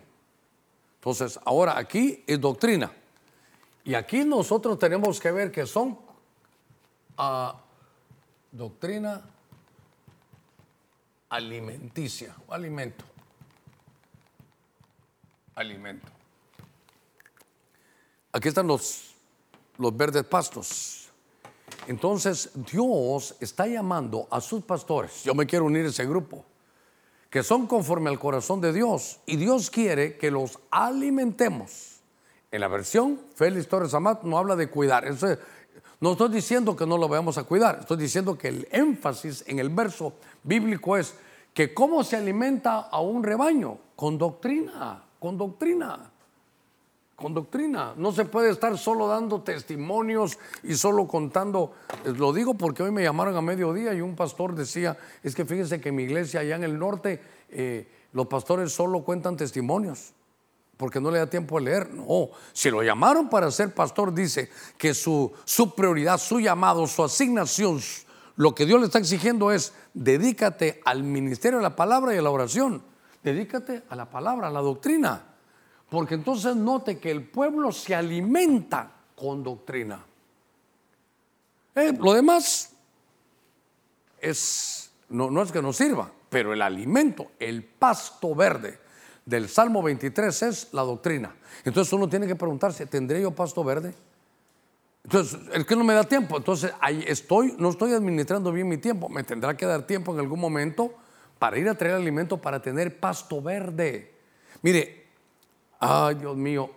Entonces, ahora aquí es doctrina. Y aquí nosotros tenemos que ver que son uh, doctrina alimenticia, o alimento. Alimento. Aquí están los los verdes pastos. Entonces Dios está llamando a sus pastores, yo me quiero unir a ese grupo, que son conforme al corazón de Dios. Y Dios quiere que los alimentemos. En la versión Félix Torres Amat no habla de cuidar, Eso no estoy diciendo que no lo vayamos a cuidar, estoy diciendo que el énfasis en el verso bíblico es que cómo se alimenta a un rebaño, con doctrina, con doctrina con doctrina. No se puede estar solo dando testimonios y solo contando. Lo digo porque hoy me llamaron a mediodía y un pastor decía, es que fíjense que en mi iglesia allá en el norte eh, los pastores solo cuentan testimonios porque no le da tiempo a leer. No, si lo llamaron para ser pastor, dice que su, su prioridad, su llamado, su asignación, lo que Dios le está exigiendo es dedícate al ministerio de la palabra y a la oración. Dedícate a la palabra, a la doctrina. Porque entonces note que el pueblo se alimenta con doctrina. Eh, lo demás es, no, no es que nos sirva, pero el alimento, el pasto verde del Salmo 23 es la doctrina. Entonces uno tiene que preguntarse, ¿tendré yo pasto verde? Entonces, es que no me da tiempo. Entonces, ahí estoy, no estoy administrando bien mi tiempo. Me tendrá que dar tiempo en algún momento para ir a traer alimento para tener pasto verde. Mire, Ay, Dios mío.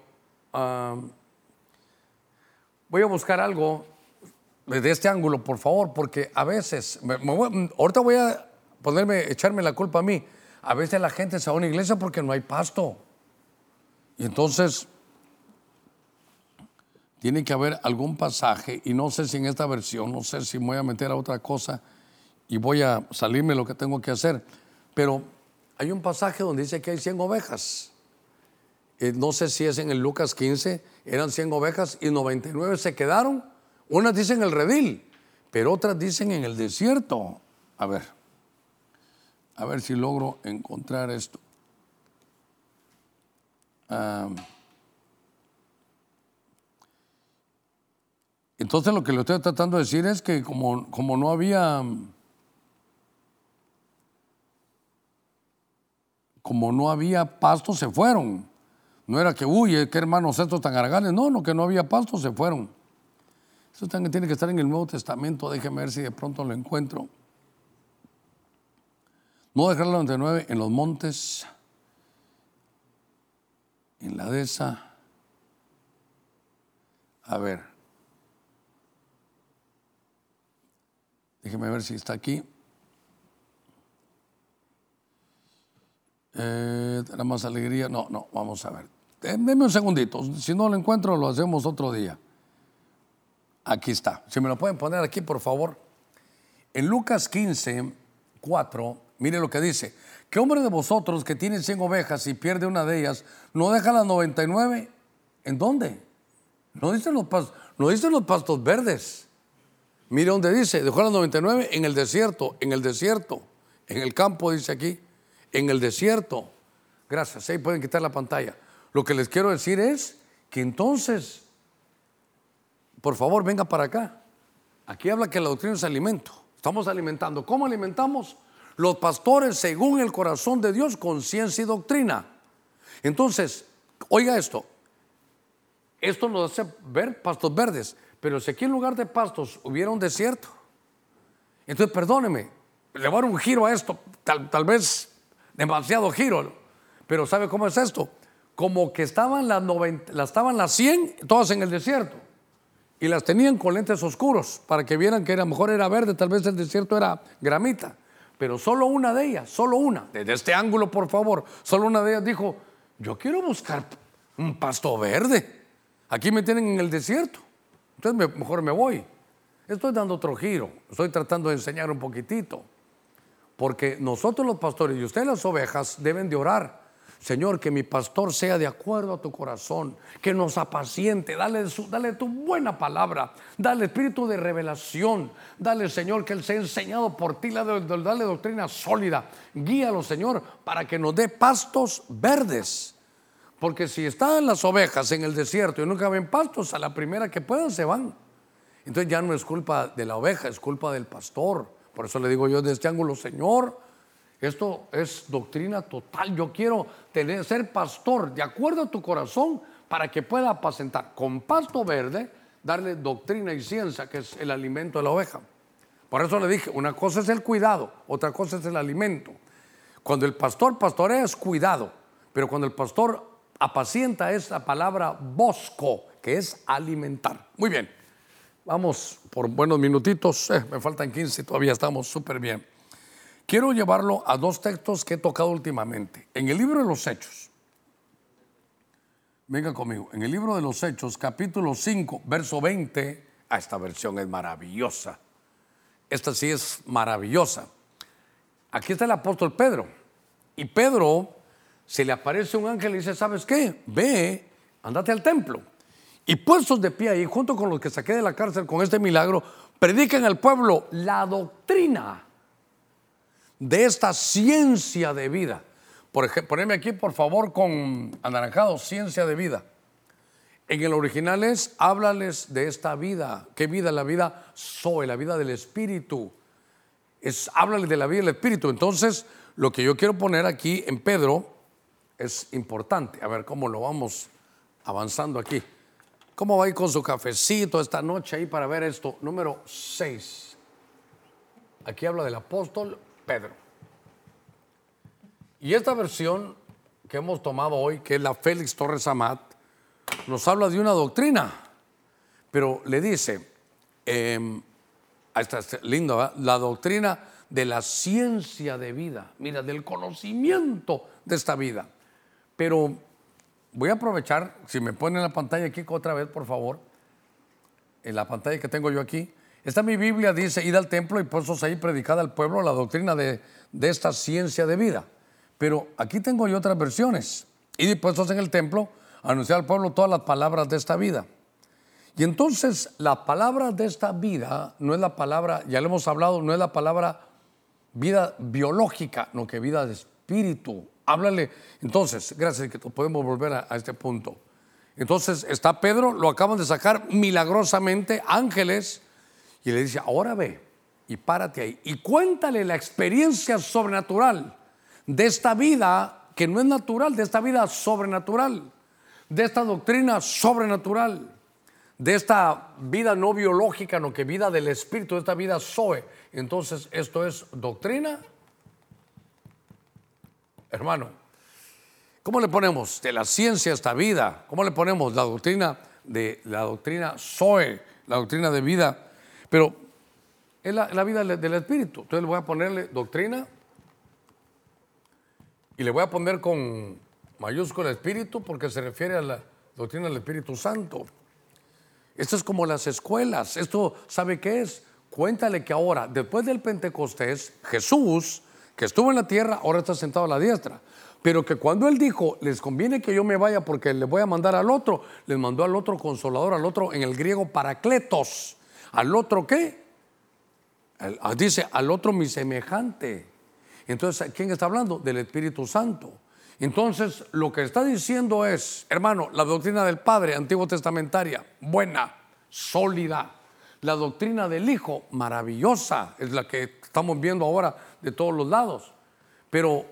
voy a buscar algo desde este ángulo, por favor, porque a veces, ahorita voy a ponerme, echarme la culpa a mí. A veces la gente se va a una iglesia porque no hay pasto. Y entonces tiene que haber algún pasaje, y no sé si en esta versión, no sé si me voy a meter a otra cosa y voy a salirme lo que tengo que hacer, pero hay un pasaje donde dice que hay 100 ovejas. Eh, no sé si es en el Lucas 15, eran 100 ovejas y 99 se quedaron. Unas dicen el redil, pero otras dicen en el desierto. A ver, a ver si logro encontrar esto. Entonces lo que le estoy tratando de decir es que como, como no había... Como no había pasto, se fueron. No era que, uy, qué hermanos estos tan araganes. No, no, que no había pasto, se fueron. Eso tiene que estar en el Nuevo Testamento. Déjeme ver si de pronto lo encuentro. No dejar la 99 en los montes, en la dehesa. A ver. Déjeme ver si está aquí. Eh, más alegría. No, no, vamos a ver. Deme un segundito. Si no lo encuentro, lo hacemos otro día. Aquí está. Si me lo pueden poner aquí, por favor. En Lucas 15, 4 Mire lo que dice. ¿Qué hombre de vosotros que tiene 100 ovejas y pierde una de ellas, no deja las 99? ¿En dónde? No dicen los, no dicen los pastos verdes. Mire dónde dice, dejó las 99 en el desierto, en el desierto, en el campo dice aquí, en el desierto. Gracias, ahí pueden quitar la pantalla. Lo que les quiero decir es que entonces, por favor, venga para acá. Aquí habla que la doctrina es alimento. Estamos alimentando. ¿Cómo alimentamos? Los pastores, según el corazón de Dios, con ciencia y doctrina. Entonces, oiga esto. Esto nos hace ver pastos verdes. Pero si aquí en lugar de pastos hubiera un desierto, entonces perdóneme, le voy a dar un giro a esto, tal, vez demasiado giro. Pero ¿sabe cómo es esto? Como que estaban las, 90, estaban las 100 todas en el desierto y las tenían con lentes oscuros para que vieran que a lo mejor era verde, tal vez el desierto era gramita pero solo una de ellas, solo una, desde este ángulo por favor, solo una de ellas dijo, yo quiero buscar un pasto verde, aquí me tienen en el desierto, entonces mejor me voy. Estoy dando otro giro, estoy tratando de enseñar un poquitito, porque nosotros los pastores y ustedes las ovejas deben de orar Señor, que mi pastor sea de acuerdo a tu corazón, que nos apaciente, dale, dale tu buena palabra, dale espíritu de revelación, dale, Señor, que Él sea enseñado por ti, dale, dale doctrina sólida, guíalo, Señor, para que nos dé pastos verdes. Porque si están las ovejas en el desierto y nunca ven pastos, a la primera que puedan se van. Entonces ya no es culpa de la oveja, es culpa del pastor. Por eso le digo yo de este ángulo, Señor, esto es doctrina total. Yo quiero tener, ser pastor de acuerdo a tu corazón para que pueda apacentar con pasto verde, darle doctrina y ciencia, que es el alimento de la oveja. Por eso le dije, una cosa es el cuidado, otra cosa es el alimento. Cuando el pastor pastorea es cuidado, pero cuando el pastor apacienta es la palabra bosco, que es alimentar. Muy bien, vamos por buenos minutitos, eh, me faltan 15, todavía estamos súper bien. Quiero llevarlo a dos textos que he tocado últimamente. En el libro de los Hechos, venga conmigo, en el libro de los Hechos, capítulo 5, verso 20, ah, esta versión es maravillosa. Esta sí es maravillosa. Aquí está el apóstol Pedro. Y Pedro se le aparece un ángel y dice, ¿sabes qué? Ve, andate al templo. Y puestos de pie ahí, junto con los que saqué de la cárcel con este milagro, predican al pueblo la doctrina de esta ciencia de vida. Por ejemplo, poneme aquí por favor con anaranjado, ciencia de vida. En el original es, háblales de esta vida. ¿Qué vida? La vida soy, la vida del Espíritu. Es, háblales de la vida del Espíritu. Entonces, lo que yo quiero poner aquí en Pedro es importante. A ver cómo lo vamos avanzando aquí. ¿Cómo va a ir con su cafecito esta noche ahí para ver esto? Número 6. Aquí habla del apóstol Pedro. Y esta versión que hemos tomado hoy, que es la Félix Torres Amat, nos habla de una doctrina, pero le dice, eh, esta es lindo, la doctrina de la ciencia de vida, mira, del conocimiento de esta vida. Pero voy a aprovechar, si me ponen la pantalla aquí otra vez, por favor, en la pantalla que tengo yo aquí, esta mi Biblia dice, id al templo y puestos ahí predicada al pueblo la doctrina de, esta ciencia de vida. Pero aquí tengo yo otras versiones. Id puestos en el templo, anunciar al pueblo todas las palabras de esta vida. Y entonces la palabra de esta vida no es la palabra, ya lo hemos hablado, no es la palabra vida biológica, no que vida de espíritu. Háblale. Entonces, gracias que podemos volver a, a este punto. Entonces está Pedro, lo acaban de sacar milagrosamente, ángeles, y le dice, ahora ve y párate ahí y cuéntale la experiencia sobrenatural de esta vida que no es natural, de esta vida sobrenatural, de esta doctrina sobrenatural, de esta vida no biológica, no que vida del espíritu, de esta vida Zoe. Entonces, esto es doctrina. Hermano, ¿cómo le ponemos de la ciencia a esta vida? ¿Cómo le ponemos la doctrina de la doctrina Zoe, la doctrina de vida? Pero es la, vida del espíritu. Entonces le voy a ponerle doctrina y le voy a poner con mayúscula espíritu porque se refiere a la doctrina del Espíritu Santo. Esto es como las escuelas. Esto, ¿sabe qué es? Cuéntale que ahora, después del Pentecostés, Jesús, que estuvo en la tierra, ahora está sentado a la diestra. Pero que cuando Él dijo, les conviene que yo me vaya porque le voy a mandar al otro, les mandó al otro consolador, al otro en el griego paracletos. ¿Al otro qué? Ah, dice, al otro mi semejante. Entonces, ¿quién está hablando? Del Espíritu Santo. Entonces, lo que está diciendo es, hermano, la doctrina del Padre, antiguo testamentaria, buena, sólida. La doctrina del Hijo, maravillosa, es la que estamos viendo ahora de todos los lados. Pero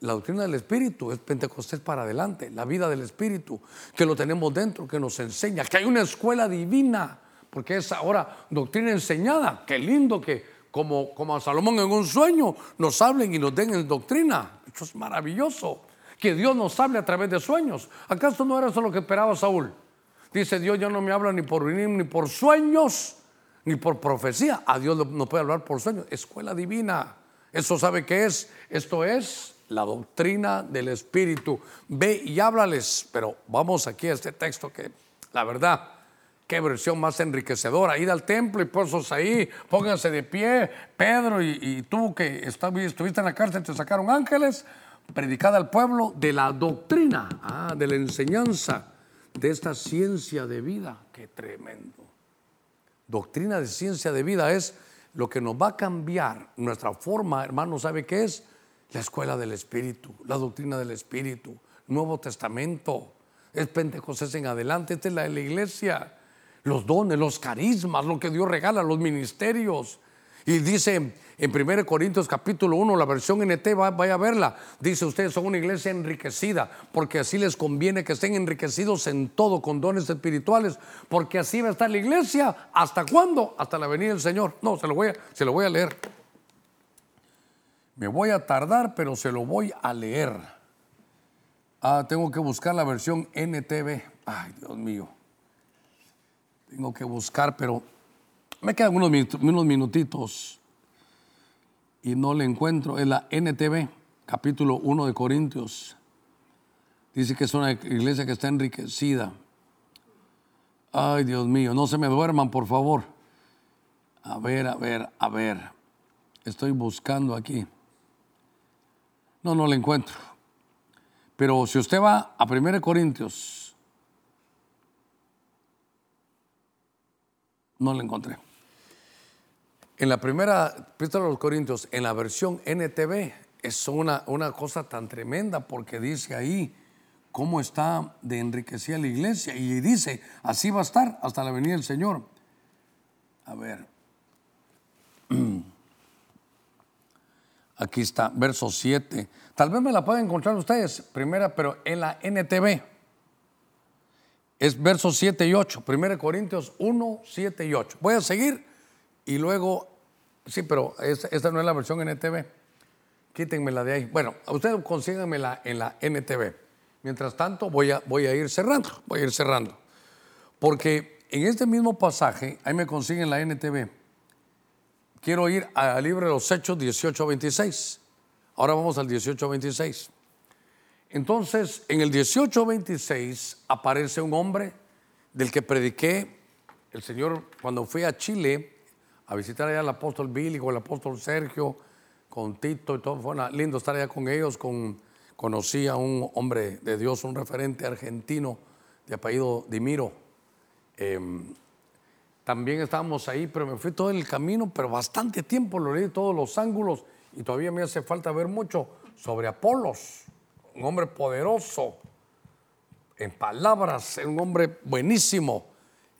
la doctrina del Espíritu es Pentecostés para adelante, la vida del Espíritu, que lo tenemos dentro, que nos enseña, que hay una escuela divina, porque es ahora doctrina enseñada. Qué lindo que como, como a Salomón en un sueño, nos hablen y nos den en doctrina. Eso es maravilloso. Que Dios nos hable a través de sueños. ¿Acaso no era eso lo que esperaba Saúl? Dice Dios ya no me habla ni por ni por sueños, ni por profecía. A Dios no puede hablar por sueños. Escuela divina. Eso sabe qué es. Esto es la doctrina del Espíritu. Ve y háblales. Pero vamos aquí a este texto que la verdad Qué versión más enriquecedora. Ir al templo y pozos ahí, pónganse de pie. Pedro y, tú que estuviste en la cárcel, te sacaron ángeles. Predicada al pueblo de la doctrina, ah, de la enseñanza de esta ciencia de vida. Qué tremendo. Doctrina de ciencia de vida es lo que nos va a cambiar nuestra forma, hermano, ¿sabe qué es? La escuela del Espíritu, la doctrina del Espíritu, Nuevo Testamento. Es Pentecostés en adelante, esta es la de la iglesia los dones, los carismas, lo que Dios regala, los ministerios. Y dice en 1 Corintios capítulo 1, la versión NT, vaya a verla, dice ustedes son una iglesia enriquecida, porque así les conviene que estén enriquecidos en todo con dones espirituales, porque así va a estar la iglesia. ¿Hasta cuándo? Hasta la venida del Señor. No, se lo voy a, se lo voy a leer. Me voy a tardar, pero se lo voy a leer. Ah, tengo que buscar la versión NTV. Ay, Dios mío. Tengo que buscar, pero me quedan unos, unos minutitos y no le encuentro. Es la NTV, capítulo 1 de Corintios. Dice que es una iglesia que está enriquecida. Ay, Dios mío, no se me duerman, por favor. A ver, a ver, a ver. Estoy buscando aquí. No, no le encuentro. Pero si usted va a 1 Corintios no la encontré. En la primera epístola de los Corintios, en la versión NTV, es una, una cosa tan tremenda porque dice ahí cómo está de enriquecida la iglesia y dice, así va a estar hasta la venida del Señor. A ver. *clears throat* Aquí está, verso 7. Tal vez me la pueden encontrar ustedes, primera, pero en la NTV es versos 7 y 8, 1 Corintios 1, 7 y 8. Voy a seguir y luego, sí, pero esta, no es la versión NTV. Quítenmela de ahí. Bueno, ustedes consíganmela en la NTV. Mientras tanto, voy a, voy a ir cerrando, voy a ir cerrando. Porque en este mismo pasaje, ahí me consiguen la NTV. Quiero ir al libro de los Hechos 18 26. Ahora vamos al 18 26. Entonces, en el 1826 aparece un hombre del que prediqué el Señor cuando fui a Chile a visitar allá al apóstol Billy con el apóstol Sergio, con Tito y todo. Fue lindo estar allá con ellos. Con, conocí a un hombre de Dios, un referente argentino de apellido Dimiro. Em, también estábamos ahí, pero me fui todo el camino, pero bastante tiempo, lo leí todos los ángulos y todavía me hace falta ver mucho sobre Apolos, un hombre poderoso en palabras, un hombre buenísimo.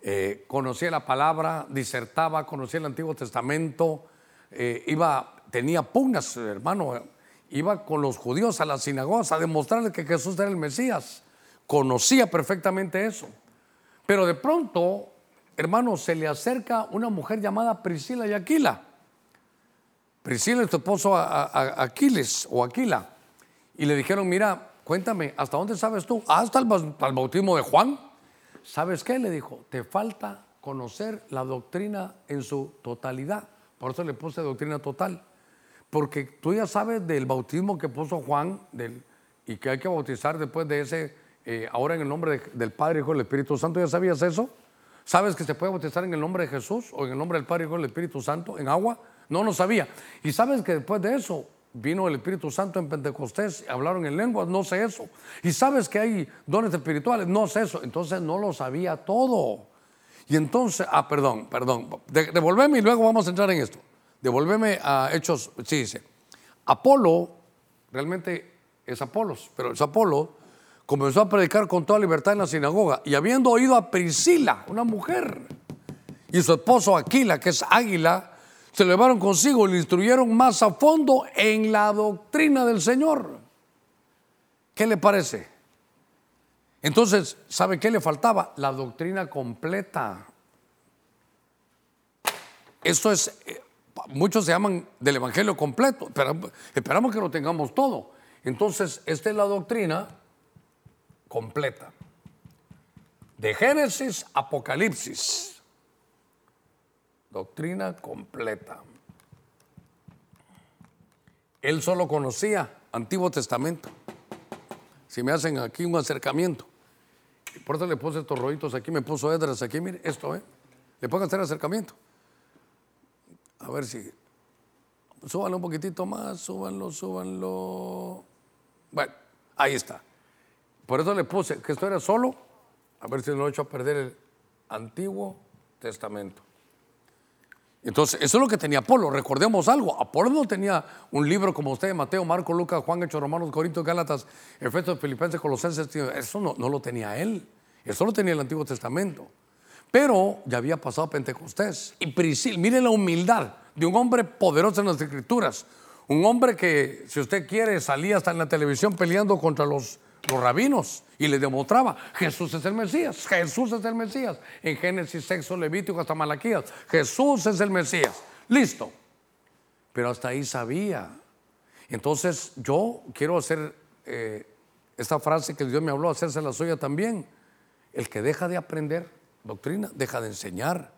Eh, conocía la palabra, disertaba, conocía el Antiguo Testamento, eh, iba, tenía pugnas, hermano, iba con los judíos a las sinagogas a demostrarles que Jesús era el Mesías. Conocía perfectamente eso. Pero de pronto, hermano, se le acerca una mujer llamada Priscila y Aquila. Priscila es tu esposo Aquiles o Aquila. Y le dijeron, mira, cuéntame, ¿hasta dónde sabes tú? Hasta el, el bautismo de Juan. ¿Sabes qué? Le dijo, te falta conocer la doctrina en su totalidad. Por eso le puse doctrina total. Porque tú ya sabes del bautismo que puso Juan del, y que hay que bautizar después de ese, eh, ahora en el nombre del Padre, Hijo y del Espíritu Santo. ¿Ya sabías eso? ¿Sabes que se puede bautizar en el nombre de Jesús o en el nombre del Padre, Hijo y del Espíritu Santo en agua? No, no sabía. Y sabes que después de eso vino el Espíritu Santo en Pentecostés, hablaron en lenguas, no sé eso. Y sabes que hay dones espirituales, no sé eso. Entonces no lo sabía todo. Y entonces, ah, perdón, perdón, devolveme y luego vamos a entrar en esto. Devolveme a Hechos, sí dice, Apolo, realmente es Apolos, pero es Apolo, comenzó a predicar con toda libertad en la sinagoga y habiendo oído a Priscila, una mujer, y su esposo Aquila, que es águila, se llevaron consigo y le instruyeron más a fondo en la doctrina del Señor. ¿Qué le parece? Entonces, ¿sabe qué le faltaba? La doctrina completa. Esto es, eh, muchos se llaman del Evangelio completo, pero esperamos que lo tengamos todo. Entonces, esta es la doctrina completa. De Génesis, Apocalipsis. Doctrina completa. Él solo conocía Antiguo Testamento. Si me hacen aquí un acercamiento. Por eso le puse estos rollitos aquí, me puso Edras aquí, mire, esto, ¿eh? Le puedo hacer acercamiento. A ver si. Súbanlo un poquitito más, súbanlo, súbanlo. Bueno, ahí está. Por eso le puse que esto era solo, a ver si no he hecho a perder el Antiguo Testamento. Entonces, eso es lo que tenía Apolo. Recordemos algo, Apolo no tenía un libro como usted, Mateo, Marco, Lucas, Juan, Hechos, Romanos, Corintios, Gálatas, Efesios, Filipenses, Colosenses. Eso no, no lo tenía él. Eso lo tenía el Antiguo Testamento. Pero ya había pasado Pentecostés. Y Priscila, mire la humildad de un hombre poderoso en las escrituras. Un hombre que, si usted quiere, salía hasta en la televisión peleando contra los, los rabinos y le demostraba, Jesús es el Mesías, Jesús es el Mesías. En Génesis, Sexo, Levítico hasta Malaquías, Jesús es el Mesías. Listo. Pero hasta ahí sabía. Entonces yo quiero hacer eh, esta frase que Dios me habló, hacerse la suya también. El que deja de aprender doctrina, deja de enseñar.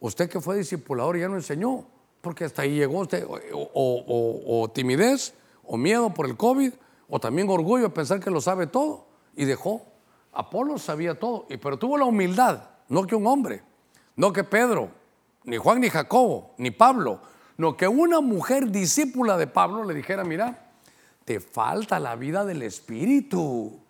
Usted que fue discipulador ya no enseñó, porque hasta ahí llegó usted, o, timidez, o miedo por el COVID, o también orgullo de pensar que lo sabe todo, y dejó. Apolo sabía todo, pero tuvo la humildad, no que un hombre, no que Pedro, ni Juan, ni Jacobo, ni Pablo, no que una mujer discípula de Pablo le dijera, mira, te falta la vida del Espíritu.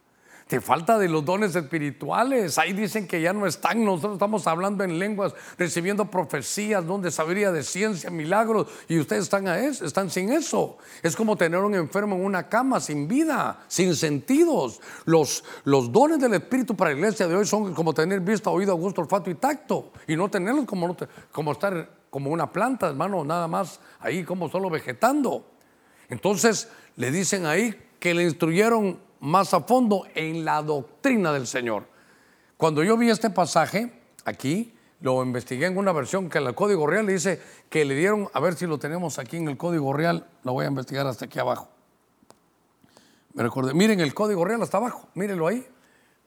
Te falta de los dones espirituales. Ahí dicen que ya no están. Nosotros estamos hablando en lenguas, recibiendo profecías, donde sabiduría de ciencia, milagros, y ustedes están, a eso, están sin eso. Es como tener un enfermo en una cama, sin vida, sin sentidos. Los, los dones del Espíritu para la iglesia de hoy son como tener vista, oído, gusto, olfato y tacto, y no tenerlos como, como estar como una planta, hermano, nada más ahí como solo vegetando. Entonces le dicen ahí que le instruyeron más a fondo en la doctrina del Señor. Cuando yo vi este pasaje aquí, lo investigué en una versión que el Código Real dice que le dieron, a ver si lo tenemos aquí en el Código Real, lo voy a investigar hasta aquí abajo. Me recordé, miren el Código Real hasta abajo, mírenlo ahí,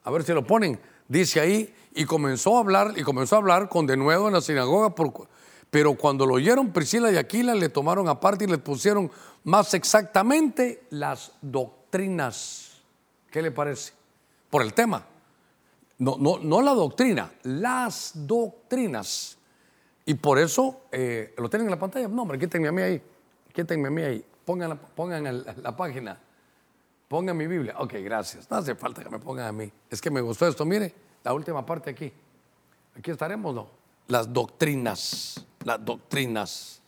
a ver si lo ponen. Dice ahí, y comenzó a hablar, y comenzó a hablar con de nuevo en la sinagoga, pero cuando lo oyeron Priscila y Aquila le tomaron aparte y le pusieron más exactamente las doctrinas ¿Qué le parece? Por el tema. No, no, no la doctrina, las doctrinas. Y por eso, eh, ¿lo tienen en la pantalla? No, hombre, quítenme a mí ahí. Quítenme a mí ahí. Pongan, la, pongan la, página. Pongan mi Biblia. Ok, gracias. No hace falta que me pongan a mí. Es que me gustó esto. Mire, la última parte aquí. Aquí estaremos, ¿no? Las doctrinas. Las doctrinas.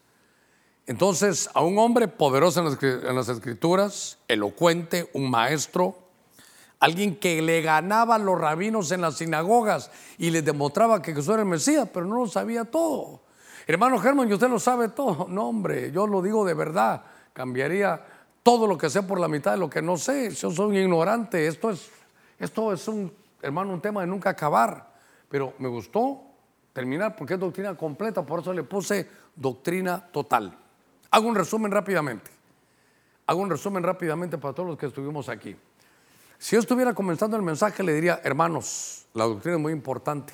Entonces, a un hombre poderoso en las escrituras, elocuente, un maestro, alguien que le ganaba a los rabinos en las sinagogas y les demostraba que Jesús era el Mesías, pero no lo sabía todo. Hermano Germán, y usted lo sabe todo. No, hombre, yo lo digo de verdad. Cambiaría todo lo que sé por la mitad de lo que no sé. Yo soy un ignorante. Esto es, esto es un, hermano, un tema de nunca acabar. Pero me gustó terminar porque es doctrina completa, por eso le puse doctrina total. Hago un resumen rápidamente. Hago un resumen rápidamente para todos los que estuvimos aquí. Si yo estuviera comenzando el mensaje, le diría, hermanos, la doctrina es muy importante.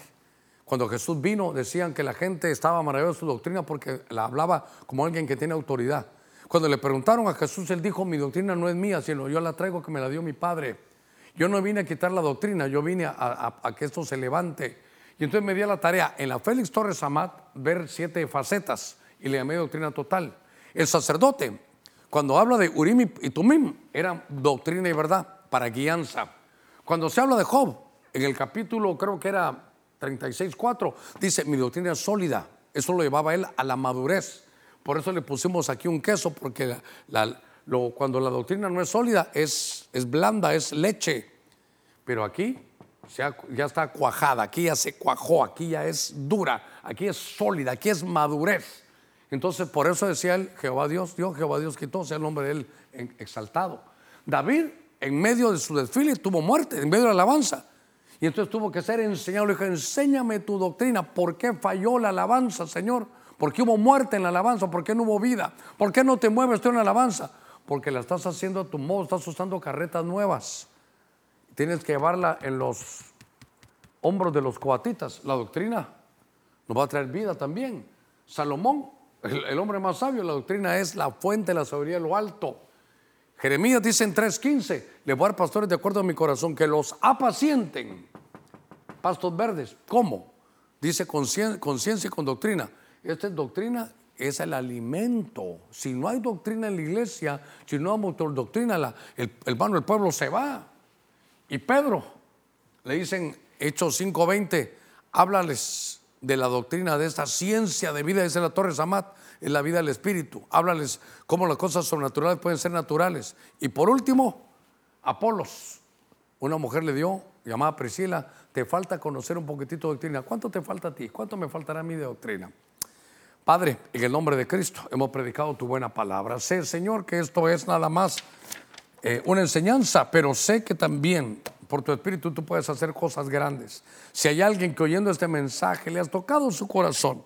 Cuando Jesús vino, decían que la gente estaba maravillosa de su doctrina porque la hablaba como alguien que tiene autoridad. Cuando le preguntaron a Jesús, él dijo, mi doctrina no es mía, sino yo la traigo que me la dio mi Padre. Yo no vine a quitar la doctrina, yo vine a, que esto se levante. Y entonces me di a la tarea en la Félix Torres Amat ver siete facetas y le llamé doctrina total. El sacerdote, cuando habla de Urim y Tumim, era doctrina y verdad para guianza. Cuando se habla de Job, en el capítulo creo que era 36.4, dice, mi doctrina es sólida. Eso lo llevaba él a la madurez. Por eso le pusimos aquí un queso, porque cuando la doctrina no es sólida, es, es blanda, es leche. Pero aquí ya está cuajada, aquí ya se cuajó, aquí ya es dura, aquí es sólida, aquí es madurez. Entonces, por eso decía él, Jehová Dios, Dios, Jehová Dios quitó, sea el nombre de él exaltado. David, en medio de su desfile, tuvo muerte, en medio de la alabanza. Y entonces tuvo que ser enseñado. Le dijo, enséñame tu doctrina. ¿Por qué falló la alabanza, Señor? ¿Por qué hubo muerte en la alabanza? ¿Por qué no hubo vida? ¿Por qué no te mueves tú en la alabanza? Porque la estás haciendo a tu modo, estás usando carretas nuevas. Tienes que llevarla en los hombros de los coatitas. La doctrina nos va a traer vida también. Salomón, el, hombre más sabio, la doctrina es la fuente de la sabiduría de lo alto. Jeremías dice en 3:15, le voy a dar pastores de acuerdo a mi corazón, que los apacienten. Pastos verdes, ¿cómo? Dice conciencia y con doctrina. Esta es doctrina, es el alimento. Si no hay doctrina en la iglesia, si no hay doctrina, la, el, el, el pueblo se va. Y Pedro, le dicen Hechos 5:20, háblales de la doctrina de esta ciencia de vida, dice la Torre Samat, en la vida del Espíritu. Háblales cómo las cosas sobrenaturales pueden ser naturales. Y por último, Apolos. Una mujer le dio, llamada Priscila, te falta conocer un poquitito de doctrina. ¿Cuánto te falta a ti? ¿Cuánto me faltará a mí doctrina? Padre, en el nombre de Cristo hemos predicado tu buena palabra. Sé, Señor, que esto es nada más eh, una enseñanza, pero sé que también por tu espíritu tú puedes hacer cosas grandes. Si hay alguien que oyendo este mensaje le has tocado su corazón,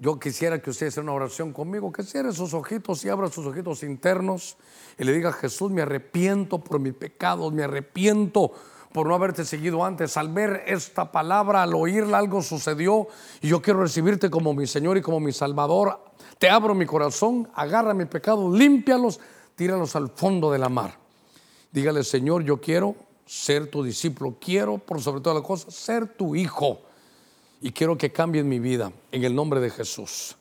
yo quisiera que usted haga una oración conmigo, que cierre sus ojitos y abra sus ojitos internos y le diga, Jesús, me arrepiento por mis pecados, me arrepiento por no haberte seguido antes. Al ver esta palabra, al oírla, algo sucedió y yo quiero recibirte como mi Señor y como mi Salvador. Te abro mi corazón, agarra mis pecados, límpialos, tíralos al fondo de la mar. Dígale, Señor, yo quiero ser tu discípulo, quiero por sobre todas las cosas ser tu hijo y quiero que cambien mi vida en el nombre de Jesús.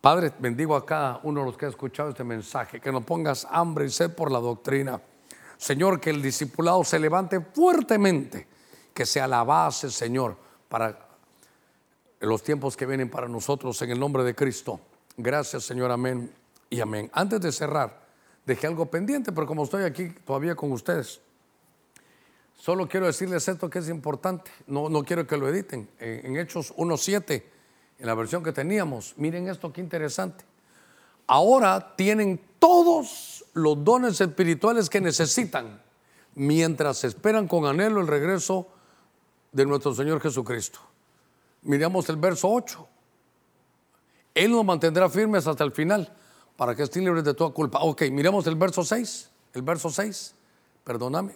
Padre, bendigo a cada uno de los que ha escuchado este mensaje, que no pongas hambre y sed por la doctrina Señor, que el discipulado se levante fuertemente, que sea la base, Señor, para los tiempos que vienen para nosotros en el nombre de Cristo. Gracias, Señor, amén y amén. Antes de cerrar, dejé algo pendiente, pero como estoy aquí todavía con ustedes, solo quiero decirles esto que es importante, no, no quiero que lo editen. En, en Hechos 1.7, en la versión que teníamos, miren esto, qué interesante. Ahora tienen todos los dones espirituales que necesitan mientras esperan con anhelo el regreso de nuestro Señor Jesucristo. Miramos el verso 8. Él nos mantendrá firmes hasta el final para que estén libres de toda culpa. Ok, miremos el verso 6. El verso 6, perdóname.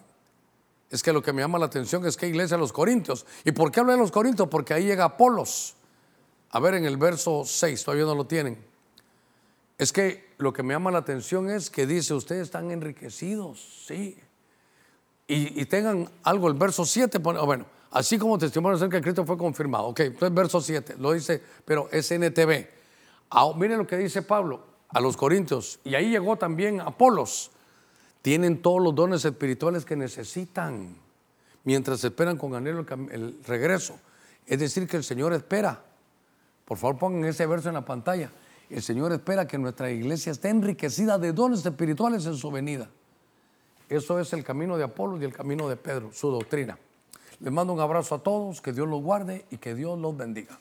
Es que lo que me llama la atención es que iglesia de los Corintios. ¿Y por qué habla de los Corintios? Porque ahí llega Apolos. A ver, en el verso 6, todavía no lo tienen. Es que lo que me llama la atención es que dice, ustedes están enriquecidos, sí. Y, tengan algo, el verso 7, bueno, así como testimonio acerca de Cristo fue confirmado. Ok, entonces verso 7, lo dice, pero es NTV. Ah, miren lo que dice Pablo a los Corintios, y ahí llegó también Apolos. Tienen todos los dones espirituales que necesitan mientras esperan con anhelo el regreso. Es decir, que el Señor espera. Por favor, pongan ese verso en la pantalla El Señor espera que nuestra iglesia esté enriquecida de dones espirituales en su venida. Eso es el camino de Apolo y el camino de Pedro, su doctrina. Les mando un abrazo a todos, que Dios los guarde y que Dios los bendiga.